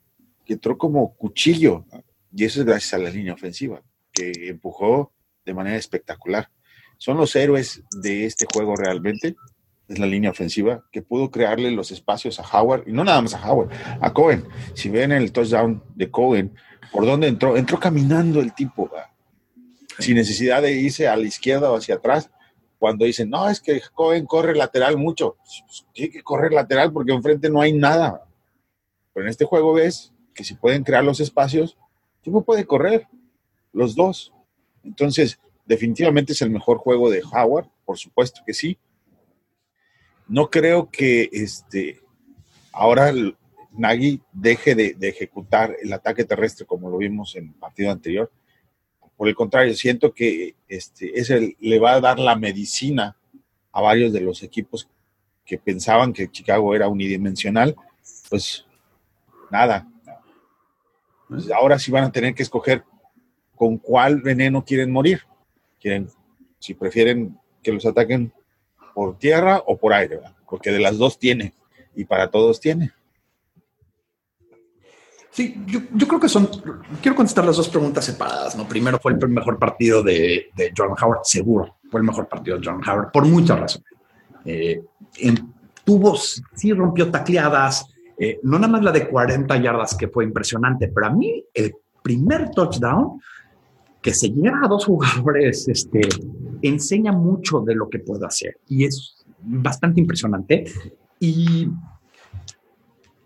entró como cuchillo, y eso es gracias a la línea ofensiva, que empujó de manera espectacular. Son los héroes de este juego realmente, es la línea ofensiva, que pudo crearle los espacios a Howard, y no nada más a Howard, a Cohen. Si ven el touchdown de Cohen, ¿Por dónde entró? Entró caminando el tipo, sin necesidad de irse a la izquierda o hacia atrás. Cuando dicen, no, es que Cohen corre lateral mucho. Tiene que correr lateral porque enfrente no hay nada. Pero en este juego ves que si pueden crear los espacios, el tipo puede correr, los dos. Entonces, definitivamente es el mejor juego de Howard, por supuesto que sí. No creo que este, ahora Nagy deje de, ejecutar el ataque terrestre como lo vimos en el partido anterior. Por el contrario, siento que este, ese le va a dar la medicina a varios de los equipos que pensaban que Chicago era unidimensional. Pues nada. Pues ahora sí van a tener que escoger con cuál veneno quieren morir. Quieren, si prefieren que los ataquen por tierra o por aire, porque de las dos tiene y para todos tiene. Sí, yo, yo, creo que son. Quiero contestar las dos preguntas separadas. ¿no? Primero fue el mejor partido de, de Jordan Howard, seguro. Fue el mejor partido de Jordan Howard, por muchas razones. Eh, en, tuvo, sí rompió tacleadas, eh, no nada más la de 40 yardas, que fue impresionante, pero a mí el primer touchdown, que se llega a dos jugadores, este, enseña mucho de lo que puede hacer y es bastante impresionante. Y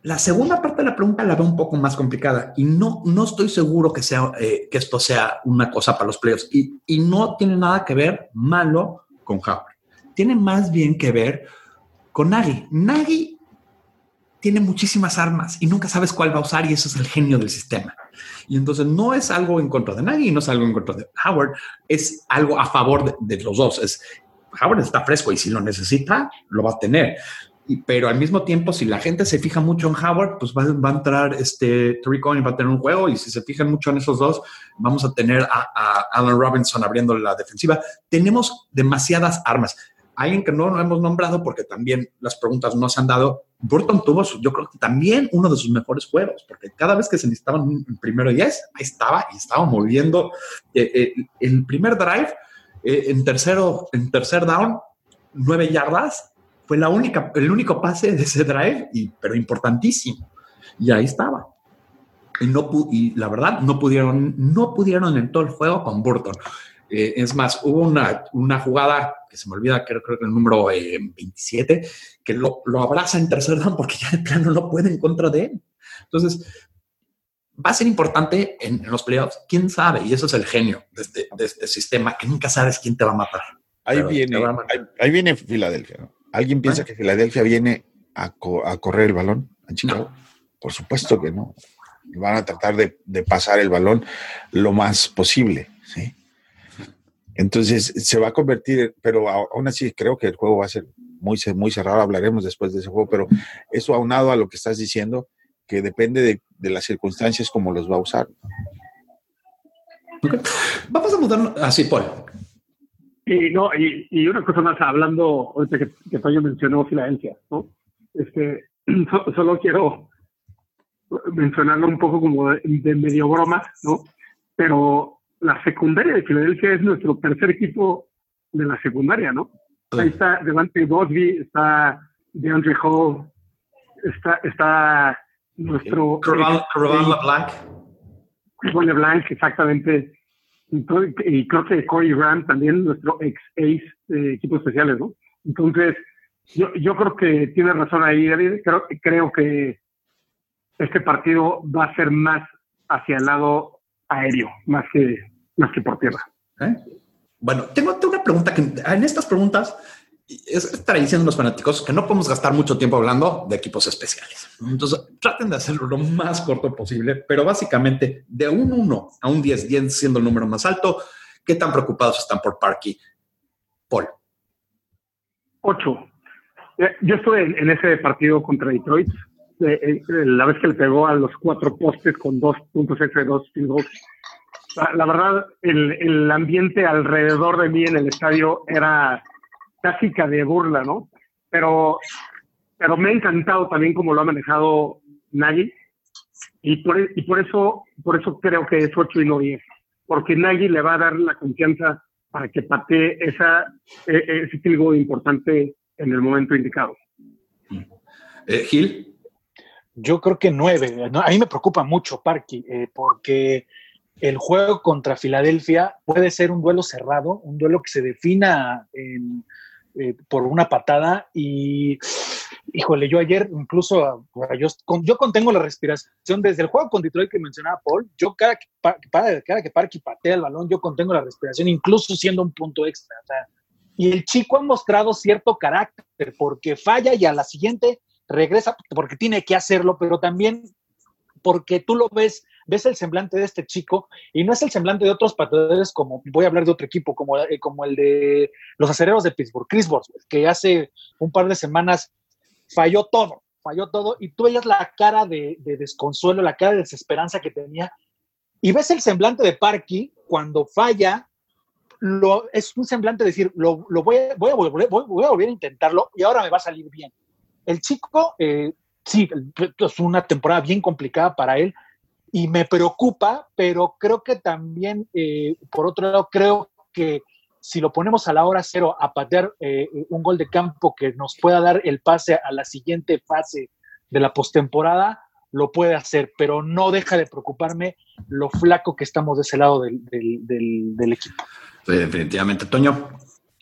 La segunda parte de la pregunta la veo un poco más complicada y no, no estoy seguro que, sea, eh, que esto sea una cosa para los playoffs y, y no tiene nada que ver malo con Howard. Tiene más bien que ver con Nagy. Nagy tiene muchísimas armas y nunca sabes cuál va a usar y eso es el genio del sistema. Y entonces no es algo en contra de Nagy, no es algo en contra de Howard, es algo a favor de, de los dos. Es Howard está fresco y si lo necesita, lo va a tener. Y, pero al mismo tiempo, si la gente se fija mucho en Howard, pues va, va a entrar este Tariq Cohen va a tener un juego y si se fijan mucho en esos dos, vamos a tener a, a Allen Robinson abriendo la defensiva. Tenemos demasiadas armas. Alguien que no lo hemos nombrado porque también las preguntas no se han dado. Burton tuvo, su- yo creo que también uno de sus mejores juegos, porque cada vez que se necesitaban un primero 10, ahí estaba y estaba moviendo. Eh, eh, el primer drive, eh, en tercero, en tercer down, nueve yardas, fue la única, el único pase de ese drive, y, pero importantísimo. Y ahí estaba. Y, no, y la verdad, no pudieron, no pudieron en todo el juego con Burton. Eh, es más, hubo una, una jugada que se me olvida, creo, creo que el número eh, 27, que lo, lo abraza en tercer down porque ya de plano no puede en contra de él. Entonces, va a ser importante en, en los playoffs. ¿Quién sabe? Y eso es el genio de este, de este sistema, que nunca sabes quién te va a matar. Ahí Pero viene, a matar. ahí, ahí viene Filadelfia. ¿no? ¿Alguien piensa Ah. que Filadelfia viene a, co- a correr el balón a Chicago? Por supuesto que no. Van a tratar de, de pasar el balón lo más posible. ¿sí? Entonces se va a convertir, pero aún así creo que el juego va a ser muy, muy cerrado. Hablaremos después de ese juego, pero eso aunado a lo que estás diciendo, que depende de, de las circunstancias como los va a usar. Vamos a mudarnos. Así, Paul. Y, no, y, y una cosa más, hablando, ahorita que, que Toño mencionó Filadelfia, ¿no? Este, so- solo quiero mencionarlo un poco como de, de medio broma, ¿no? Pero la secundaria de Filadelfia es nuestro tercer equipo de la secundaria, ¿no? Ahí está Devante Bosby, está DeAndre Hall, está, está nuestro... Corval LeBlanc. LeBlanc, exactamente. Y creo- que Corey Grant también, nuestro ex ace de equipos especiales, ¿no? Entonces, yo, yo creo que tiene razón ahí, David. Creo, creo que este partido va a ser más hacia el lado aéreo, más que, más que por tierra. ¿eh? Bueno, tengo, tengo una pregunta que en estas preguntas es, es tradición de los fanáticos que no podemos gastar mucho tiempo hablando de equipos especiales. Entonces, traten de hacerlo lo más corto posible, pero básicamente de un 1 a un 10, 10 siendo el número más alto, ¿qué tan preocupados están por Parky? Paul. Ocho. Eh, Yo estuve en, ese partido contra Detroit, eh, eh, la vez que le pegó a los cuatro postes con dos puntos extra y dos field goals. La verdad, el, el ambiente alrededor de mí en el estadio era casi que de burla, ¿no? Pero, pero me ha encantado también cómo lo ha manejado Nagy y por, e- y por eso por eso creo que es 8 y no 10, porque Nagy le va a dar la confianza para que patee esa, eh, ese field goal importante en el momento indicado. Eh, Gil. Yo creo que nueve. ¿no? A mí me preocupa mucho Parky, eh, porque el juego contra Filadelfia puede ser un duelo cerrado, un duelo que se defina en, eh, por una patada y, híjole, yo ayer incluso, bueno, yo, yo contengo la respiración desde el juego con Detroit que mencionaba Paul, yo cada que, Pa- pa- cada que Parky patea el balón, yo contengo la respiración, incluso siendo un punto extra. o sea, y el chico ha mostrado cierto carácter porque falla y a la siguiente regresa porque tiene que hacerlo, pero también porque tú lo ves, ves el semblante de este chico y no es el semblante de otros pateadores como, voy a hablar de otro equipo, como, eh, como el de los acereros de Pittsburgh, Chris Boswell, que hace un par de semanas falló todo, falló todo y tú veías la cara de, de desconsuelo, la cara de desesperanza que tenía y ves el semblante de Parky cuando falla, lo, es un semblante de decir, lo, voy a volver a intentarlo y ahora me va a salir bien. El chico, eh, sí, es una temporada bien complicada para él y me preocupa, pero creo que también, eh, por otro lado, creo que si lo ponemos a la hora cero a patear eh, un gol de campo que nos pueda dar el pase a la siguiente fase de la postemporada, lo puede hacer, pero no deja de preocuparme lo flaco que estamos de ese lado del, del, del, del equipo. Sí, definitivamente, Toño.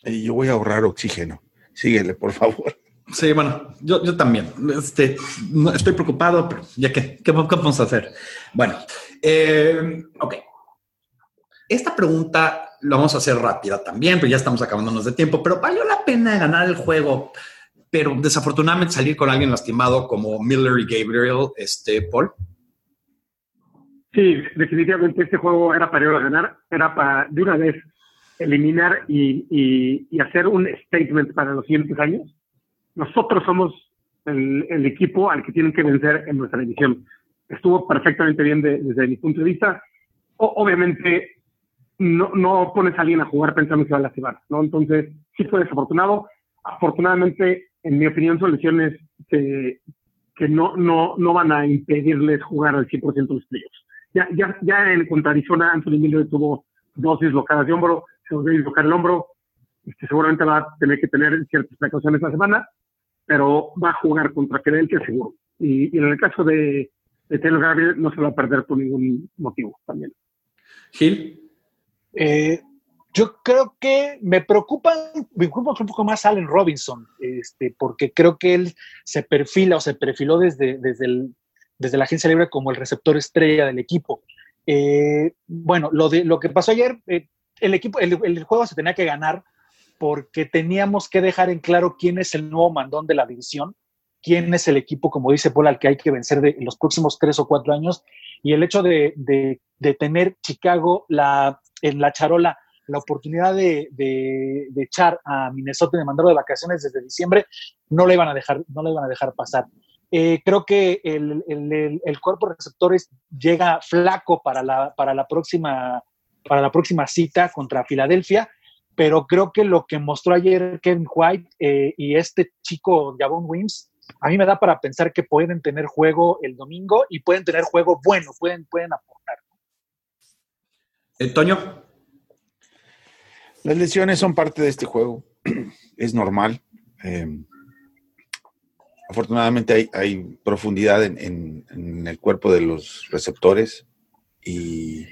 Y yo voy a ahorrar oxígeno. Síguele, por favor. Sí, bueno, yo, yo también. Este, no, estoy preocupado, pero ya que, ¿qué vamos a hacer? Bueno, eh, ok. Esta pregunta la vamos a hacer rápida también, pero ya estamos acabándonos de tiempo, pero valió la pena ganar el juego, pero desafortunadamente salir con alguien lastimado como Miller y Gabriel, este, Paul. Sí, definitivamente este juego era para ir a ganar, era para de una vez eliminar y, y- y hacer un statement para los siguientes años. Nosotros somos el, el equipo al que tienen que vencer en nuestra división. Estuvo perfectamente bien de- desde mi punto de vista. O- obviamente no, no pones a alguien a jugar pensando que va a lastimar, ¿no? Entonces, sí fue desafortunado. Afortunadamente, en mi opinión, son lesiones que, que no, no, no van a impedirles jugar al 100% los playoffs. Ya, ya, ya en contra Arizona, Anthony Miller tuvo dos dislocadas de hombro, se volvió a dislocar el hombro. Este, seguramente va a tener que tener ciertas precauciones la semana, pero va a jugar contra Filadelfia seguro. Y, y en el caso de, de Taylor Gabriel, no se va a perder por ningún motivo también. Gil. Eh, yo creo que me preocupa, me preocupa un poco más Allen Robinson, este, porque creo que él se perfila o se perfiló desde, desde, el- desde la agencia libre como el receptor estrella del equipo. Eh, bueno, lo, de, lo que pasó ayer, eh, el, equipo, el, el juego se tenía que ganar porque teníamos que dejar en claro quién es el nuevo mandón de la división, quién es el equipo, como dice Paul, al que hay que vencer de, en los próximos tres o cuatro años. Y el hecho de, tener Chicago la, en la charola la oportunidad de, de- echar a Minnesota y de mandarlo de vacaciones desde diciembre, no le iban a dejar, no le iban a dejar pasar. Eh, creo que el, cuerpo de receptores llega flaco para la, para la próxima para la próxima cita contra Filadelfia, pero creo que lo que mostró ayer Kevin White eh, y este chico Javon Wims, a mí me da para pensar que pueden tener juego el domingo y pueden tener juego bueno, pueden, pueden aportar. Eh, Toño. Las lesiones son parte de este juego. Es normal. Eh, afortunadamente hay, hay profundidad en, en- en el cuerpo de los receptores y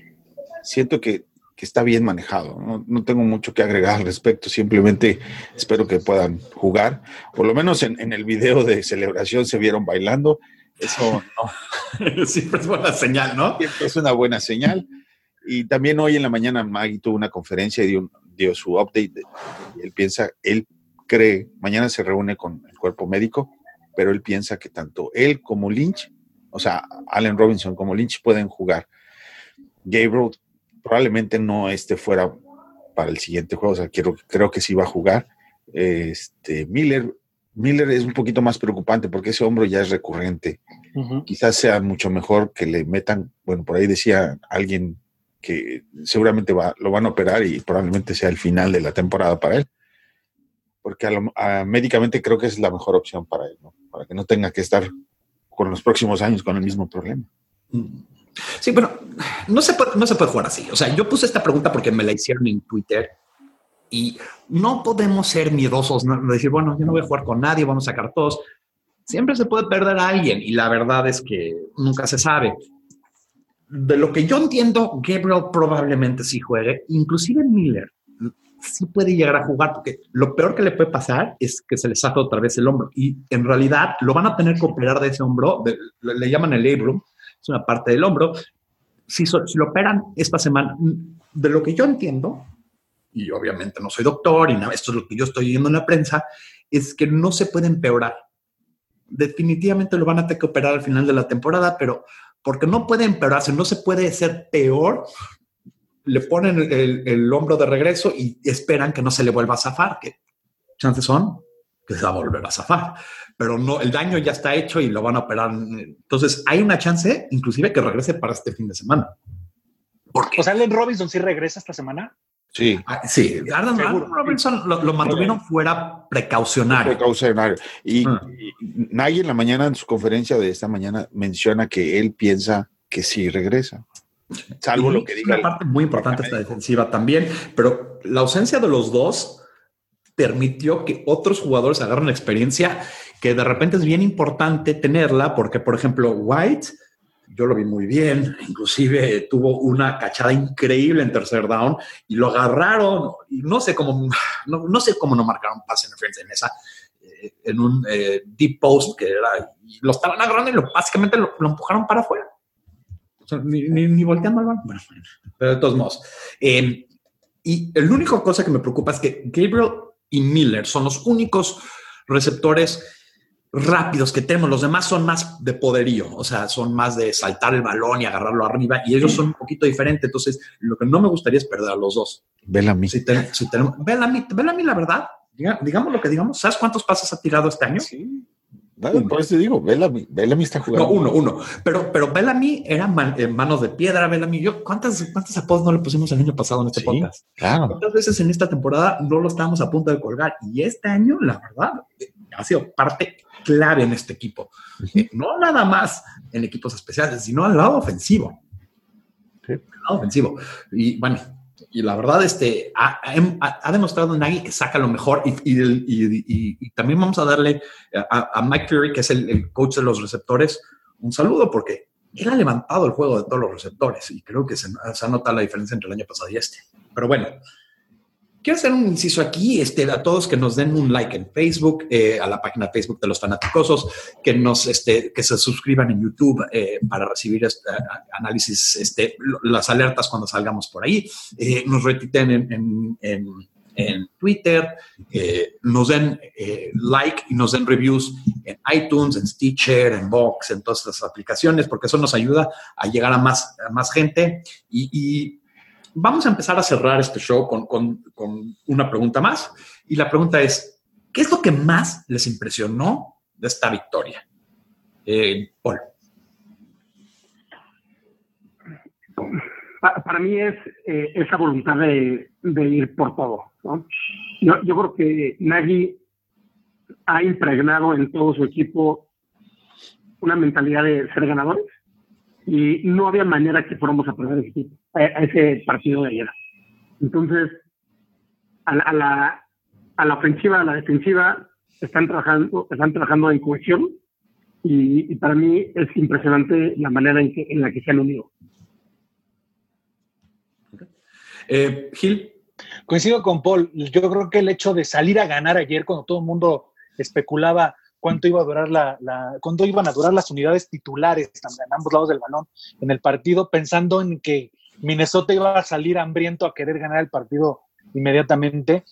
siento que, que está bien manejado. No, no tengo mucho que agregar al respecto. Simplemente espero que puedan jugar. Por lo menos en, en el video de celebración se vieron bailando. Eso no, Siempre es buena señal, ¿no? siempre es una buena señal. Y también hoy en la mañana Maggie tuvo una conferencia y dio, dio su update. él piensa, él cree, mañana se reúne con el cuerpo médico, pero él piensa que tanto él como Lynch, o sea, Allen Robinson como Lynch pueden jugar. Gabriel probablemente no esté fuera para el siguiente juego, o sea, quiero, creo que sí va a jugar. Este, Miller, Miller es un poquito más preocupante porque ese hombro ya es recurrente quizás sea mucho mejor que le metan, bueno, por ahí decía alguien que seguramente va, lo van a operar y probablemente sea el final de la temporada para él, porque a lo- a- médicamente creo que es la mejor opción para él, ¿no? para que no tenga que estar con los próximos años con el mismo problema. Sí, pero no se, puede, no se puede jugar así. O sea, yo puse esta pregunta porque me la hicieron en Twitter y no podemos ser miedosos, ¿no? De decir, bueno, yo no voy a jugar con nadie, vamos a sacar todos. Siempre se puede perder a alguien y la verdad es que nunca se sabe. De lo que yo entiendo, Gabriel probablemente sí juegue, inclusive Miller sí puede llegar a jugar porque lo peor que le puede pasar es que se le saca otra vez el hombro y en realidad lo van a tener que operar de ese hombro, de- le, le llaman el labrum, es una parte del hombro. Si, so- si lo operan esta semana, de lo que yo entiendo, y obviamente no soy doctor y nada, esto es lo que yo estoy viendo en la prensa, es que no se puede empeorar. Definitivamente lo van a tener que operar al final de la temporada, pero porque no puede empeorarse, no se puede ser peor, le ponen el, el hombro de regreso y esperan que no se le vuelva a zafar, que chances son que se va a volver a zafar, pero no, el daño ya está hecho y lo van a operar. Entonces hay una chance, inclusive, que regrese para este fin de semana. Porque O sea, Allen Robinson sí regresa esta semana. Sí, Ah, Sí, Arden, Robinson lo, lo mantuvieron fuera precaucionario. precaucionario. Y, Ah. y Nagy en la mañana, en su conferencia de esta mañana, menciona que él piensa que sí regresa. Salvo Y lo que es diga. Una parte muy importante esta defensiva también, pero la ausencia de los dos permitió que otros jugadores agarren experiencia que de repente es bien importante tenerla, porque por ejemplo, White, yo lo vi muy bien, inclusive tuvo una cachada increíble en tercer down y lo agarraron y no sé cómo, no, sé cómo no marcaron pase en esa, en un eh, deep post que era, y lo estaban agarrando y lo, básicamente lo, empujaron para afuera. Ni, ni, ni volteando al bueno, pero de todos modos. Eh, y el único cosa que me preocupa es que Gabriel y Miller son los únicos receptores rápidos que tenemos. Los demás son más de poderío, o sea, son más de saltar el balón y agarrarlo arriba, y ellos son un poquito diferentes. Entonces, lo que no me gustaría es perder a los dos. Bellamy. Si, ten- si tenemos, Bellamy, Bellamy, la verdad, diga- digamos lo que digamos, ¿sabes cuántos pases ha tirado este año? Sí. Por eso digo, Bellamy, Bellamy está jugando. No, uno, uno. Pero, pero Bellamy era man- eh, manos de piedra, Bellamy. Yo, ¿cuántas, ¿Cuántos apodos no le pusimos el año pasado en este Sí. podcast? Claro. ¿Cuántas veces en esta temporada no lo estábamos a punto de colgar? Y este año, la verdad, ha sido parte clave en este equipo. Eh, no nada más en equipos especiales, sino al lado ofensivo. Sí. Al lado ofensivo. Y bueno, y la verdad, este, ha, ha- ha demostrado Nagy que saca lo mejor y, también vamos a darle a, Mike Fury, que es el, coach de los receptores, un saludo porque él ha levantado el juego de todos los receptores y creo que se, se ha notado la diferencia entre el año pasado y este. Pero bueno, quiero hacer un inciso aquí este, a todos que nos den un like en Facebook, eh, a la página Facebook de los fanaticosos, que nos este, que se suscriban en YouTube eh, para recibir este, análisis, las alertas cuando salgamos por ahí, eh, nos retuiten en, Twitter, nos den like y nos den reviews en iTunes, en Stitcher, en Box, en todas las aplicaciones, porque eso nos ayuda a llegar a más, gente. Y vamos a empezar a cerrar este show con, con- con una pregunta más. Y la pregunta es, ¿qué es lo que más les impresionó de esta victoria? Eh, Paul. Pa- para mí es eh, esa voluntad de, de ir por todo. ¿no? Yo, yo creo que Nagy ha impregnado en todo su equipo una mentalidad de ser ganadores y no había manera que fuéramos a perder ese equipo, a, ese partido de ayer. Entonces, a la, a la, a la ofensiva, a la defensiva, están trabajando, están trabajando en cohesión y, y para mí es impresionante la manera en, que, en la que se han unido. Eh, Gil. Coincido con Paul. Yo creo que el hecho de salir a ganar ayer, cuando todo el mundo especulaba cuánto iba a durar la, la cuánto iban a durar las unidades titulares en ambos lados del balón en el partido, pensando en que Minnesota iba a salir hambriento a querer ganar el partido inmediatamente.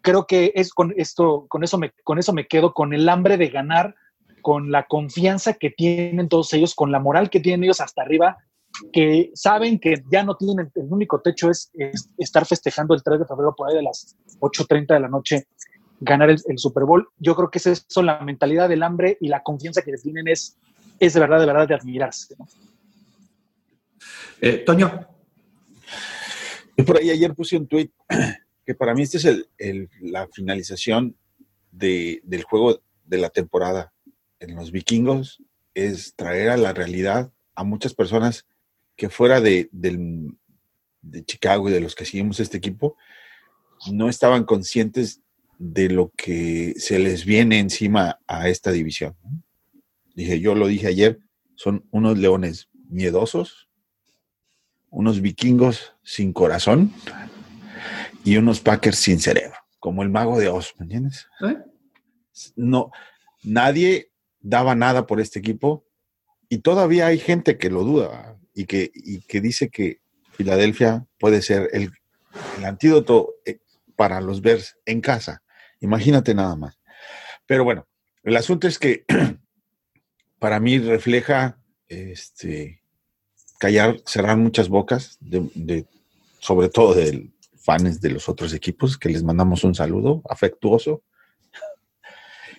Creo que es con esto, con eso me, con eso me quedo, con el hambre de ganar, con la confianza que tienen todos ellos, con la moral que tienen ellos hasta arriba, que saben que ya no tienen, el único techo es, es estar festejando el 3 de febrero por ahí de las 8.30 de la noche, ganar el, Super Bowl. Yo creo que es eso, la mentalidad del hambre y la confianza que tienen es, es de verdad, de verdad de admirarse. Eh, Toño. Yo por ahí ayer puse un tweet que para mí este es la finalización de, del juego de la temporada en los vikingos, es traer a la realidad a muchas personas que fuera de, de, Chicago y de los que seguimos este equipo, no estaban conscientes de lo que se les viene encima a esta división. Dije, yo lo dije ayer, son unos leones miedosos, unos vikingos sin corazón y unos Packers sin cerebro, como el mago de Oz, ¿me entiendes? ¿Eh? No, nadie daba nada por este equipo y todavía hay gente que lo duda y que, y que dice que Filadelfia puede ser el, el, antídoto eh, para los Bears en casa. Imagínate nada más. Pero bueno, el asunto es que para mí refleja este, callar, cerrar muchas bocas, de, de, sobre todo de fans de los otros equipos, que les mandamos un saludo afectuoso.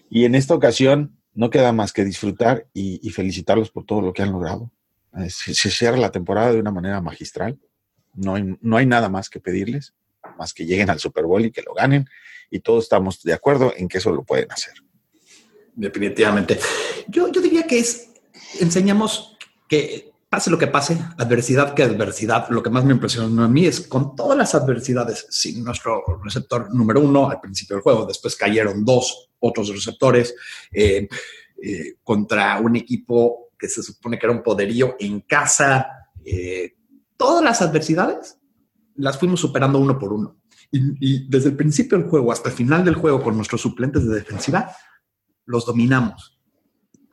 Y en esta ocasión no queda más que disfrutar y, y felicitarlos por todo lo que han logrado. Eh, se, se, cierra la temporada de una manera magistral. No hay, no hay nada más que pedirles, más que lleguen al Super Bowl y que lo ganen. Y todos estamos de acuerdo en que eso lo pueden hacer. Definitivamente. Yo, yo diría que es, enseñamos que pase lo que pase, adversidad que adversidad, lo que más me impresionó a mí es con todas las adversidades, sin nuestro receptor número uno al principio del juego, después cayeron dos otros receptores eh, eh, contra un equipo que se supone que era un poderío en casa. Eh, todas las adversidades las fuimos superando uno por uno. Y, y, desde el principio del juego hasta el final del juego con nuestros suplentes de defensiva, los dominamos.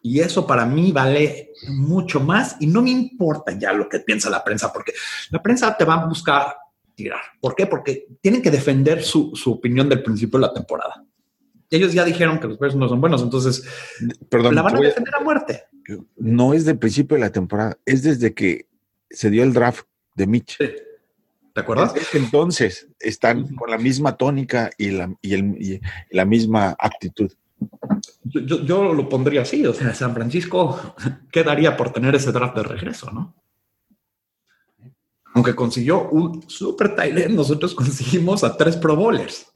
Y eso para mí vale mucho más y no me importa ya lo que piensa la prensa, porque la prensa te va a buscar tirar. ¿Por qué? Porque tienen que defender su, su opinión del principio de la temporada. Ellos ya dijeron que los Bears no son buenos, entonces Perdón, la van a defender a muerte. no es del principio de la temporada, es desde que se dio el draft de Mitch. Sí. ¿Te acuerdas? Entonces están con la misma tónica y la, y el- y la misma actitud. Yo, yo- yo lo pondría así, o sea, San Francisco, ¿qué daría por tener ese draft de regreso, no? Aunque consiguió un super Thailand, nosotros conseguimos a tres Pro Bowlers.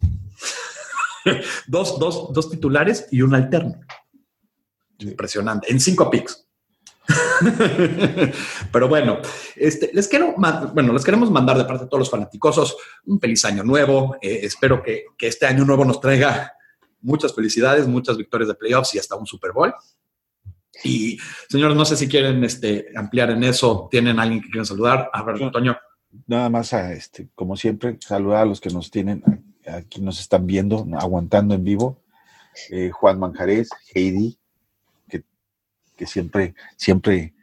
dos, dos, dos titulares y un alterno. Impresionante, en cinco picks. Pero bueno, este, les quiero, bueno, les queremos mandar de parte de todos los fanaticosos un feliz año nuevo. Eh, espero que, que este año nuevo nos traiga muchas felicidades, muchas victorias de playoffs y hasta un Super Bowl. Y señores, no sé si quieren este, ampliar en eso. ¿Tienen alguien que quieran saludar? A ver, Antonio. Nada más, a, este, como siempre, saludar a los que nos tienen, aquí nos están viendo, aguantando en vivo. Eh, Juan Manjarés, Heidi, que, que siempre, siempre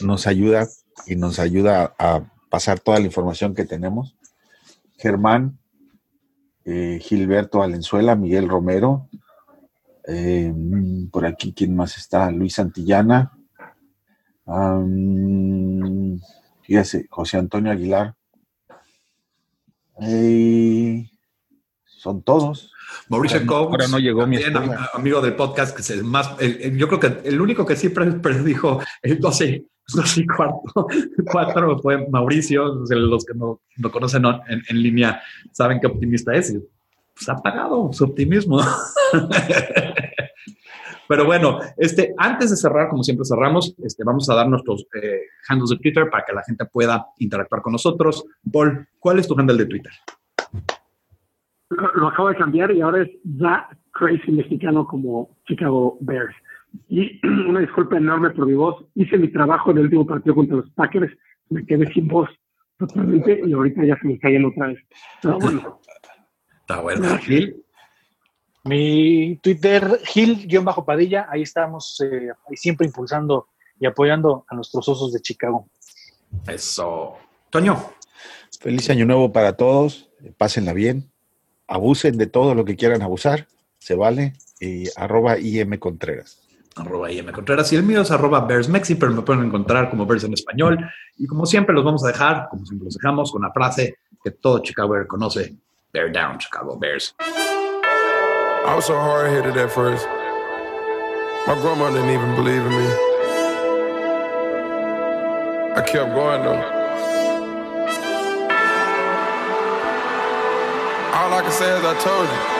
nos ayuda y nos ayuda a, a pasar toda la información que tenemos. Germán, eh, Gilberto Valenzuela, Miguel Romero, eh, por aquí, ¿quién más está? Luis Santillana, am, fíjese, José Antonio Aguilar. Eh, son todos. Mauricio no- Coates, ahora no llegó mi también, amigo del podcast, que es el más, el- el- yo creo que el único que siempre predijo el 12, 12 y cuarto, cuatro fue Mauricio, los que no lo conocen on- en, en línea saben qué optimista es, y, pues ha pagado su optimismo. Pero bueno, este, antes de cerrar, como siempre cerramos, este, vamos a dar nuestros eh, handles de Twitter para que la gente pueda interactuar con nosotros. Paul, ¿cuál es tu handle de Twitter? Lo, lo acabo de cambiar y ahora es The Crazy Mexicano como Chicago Bears. Y una disculpa enorme por mi voz. Hice mi trabajo en el último partido contra los Packers. Me quedé sin voz totalmente y ahorita ya se me está yendo otra vez. Pero bueno, Está bueno. Gil. Mi Twitter, Gil-Padilla, ahí estamos eh, ahí siempre impulsando y apoyando a nuestros osos de Chicago. Eso. Toño. Feliz año nuevo para todos. Pásenla bien. Abusen de todo lo que quieran abusar. Se vale. Y arroba IM Contreras. Arroba IM Contreras y el mío es arroba BearsMexi, pero me pueden encontrar como Bears en español. Y como siempre los vamos a dejar, como siempre los dejamos, con la frase que todo Chicago conoce, Bear Down, Chicago Bears. I was so hard headed at first. My grandma didn't even believe in me. I kept going though. All I can say is I told you.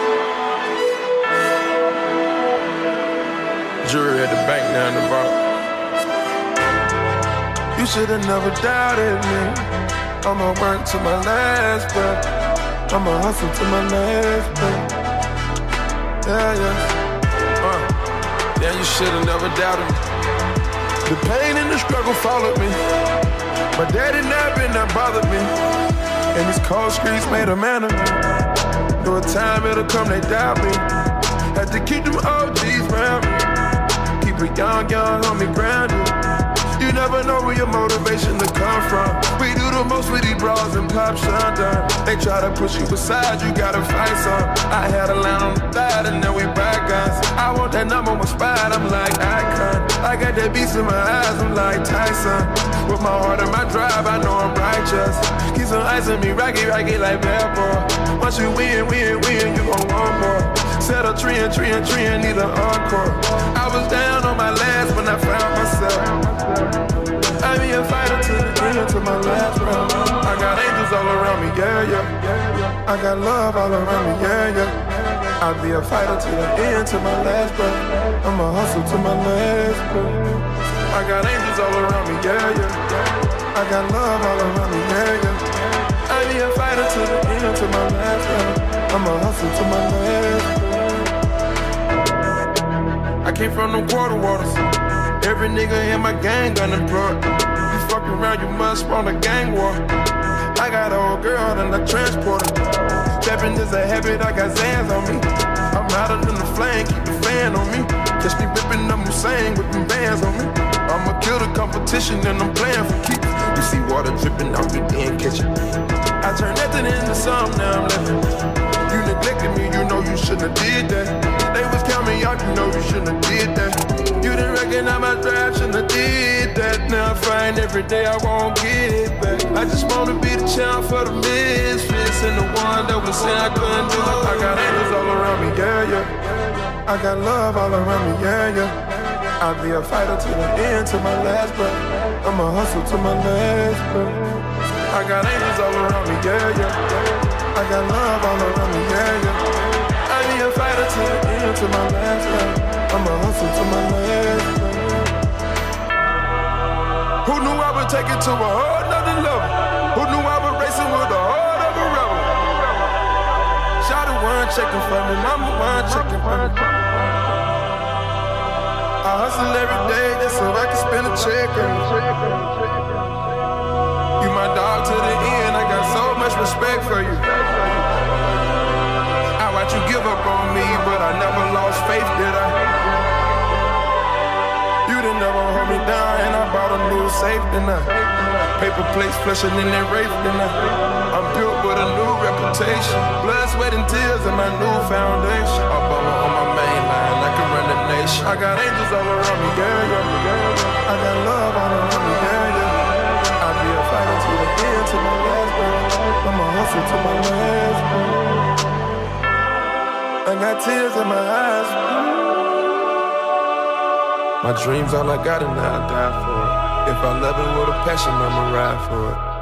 Jury at the bank down the bar. You should have never doubted me. I'ma work to my last breath. I'ma hustle to my last breath. Yeah, yeah. Uh, yeah, you should've never doubted me. The pain and the struggle followed me. My daddy never not bothered me. And these cold streets made a man of me. Through a time it'll come, they doubt me. Had to keep them OGs round me. A young, young homie grounded. You never know where your motivation to come from. We do the most with these bras and pop shotgun. They try to push you aside, you gotta fight some. I had a line on the side and then we back guns. I want that number one spot, I'm like icon. I got that beast in my eyes, I'm like Tyson. With my heart and my drive, I know I'm righteous. Keep some ice on me, rocky, rocky like bad boy. Once you win, win, win, you gon' want more. Set a tree and tree and tree and need an encore. I was down on my last when I found myself. I be a fighter to the end, to my last breath. I got angels all around me, yeah, yeah. I got love all around me, yeah, yeah. I be a fighter to the end, to my last breath. I'ma hustle to my last breath. I got angels all around me, yeah, yeah. I got love all around me, yeah, yeah. I be a fighter to the end, to my last breath. I'ma hustle to my last breath. Came from the quarter waters. Every nigga in my gang gun employed. You fuck around, you must want a gang war. I got an old girl and I transport. Stepping is a habit, I got Zans on me. I'm hotter than the flame, keep the fan on me. Catch me ripping up Hussein with them bands on me. I'ma kill the competition and I'm playing for keeps. You see water dripping me, then catch it. I turn nothing into something, now I'm living. You neglected me, you know you shouldn't have did that. Know you shouldn't have did that. You didn't recognize my drive, shouldn't have did that. Now I'm find every day I won't get back. I just wanna be the champ for the misfits and the one that was saying I couldn't do. I got angels all around me, yeah, yeah. I got love all around me, yeah, yeah. I'll be a fighter to the end, to my last breath. I'ma hustle to my last breath. I got angels all around me, yeah, yeah. I got love all around me, yeah, yeah. Be a fighter to the end, to my last breath. I'ma hustle to my last breath. Who knew I would take it to a whole nother level? Who knew I would racing with the heart of a rebel? Shot one checking for me, mama one checking for me. I hustle every day just so I can spend a check. You my dog to the end, I got so much respect for you. But I never lost faith, did I? You didn't never hold me down, and I bought a new safe, then I paper plates flushing in that rafe, then I I'm built with a new reputation, blood, sweat, and tears, and my new foundation. Obama on my main line, I can run the nation. I got angels all around me, yeah, yeah. I got love all around me, yeah, yeah. I'll be a fighter to the end, to my last breath. I'ma hustle to my last breath. I got tears in my eyes. My dreams all I got and I die for it. If I love it with a passion, I'ma ride for it.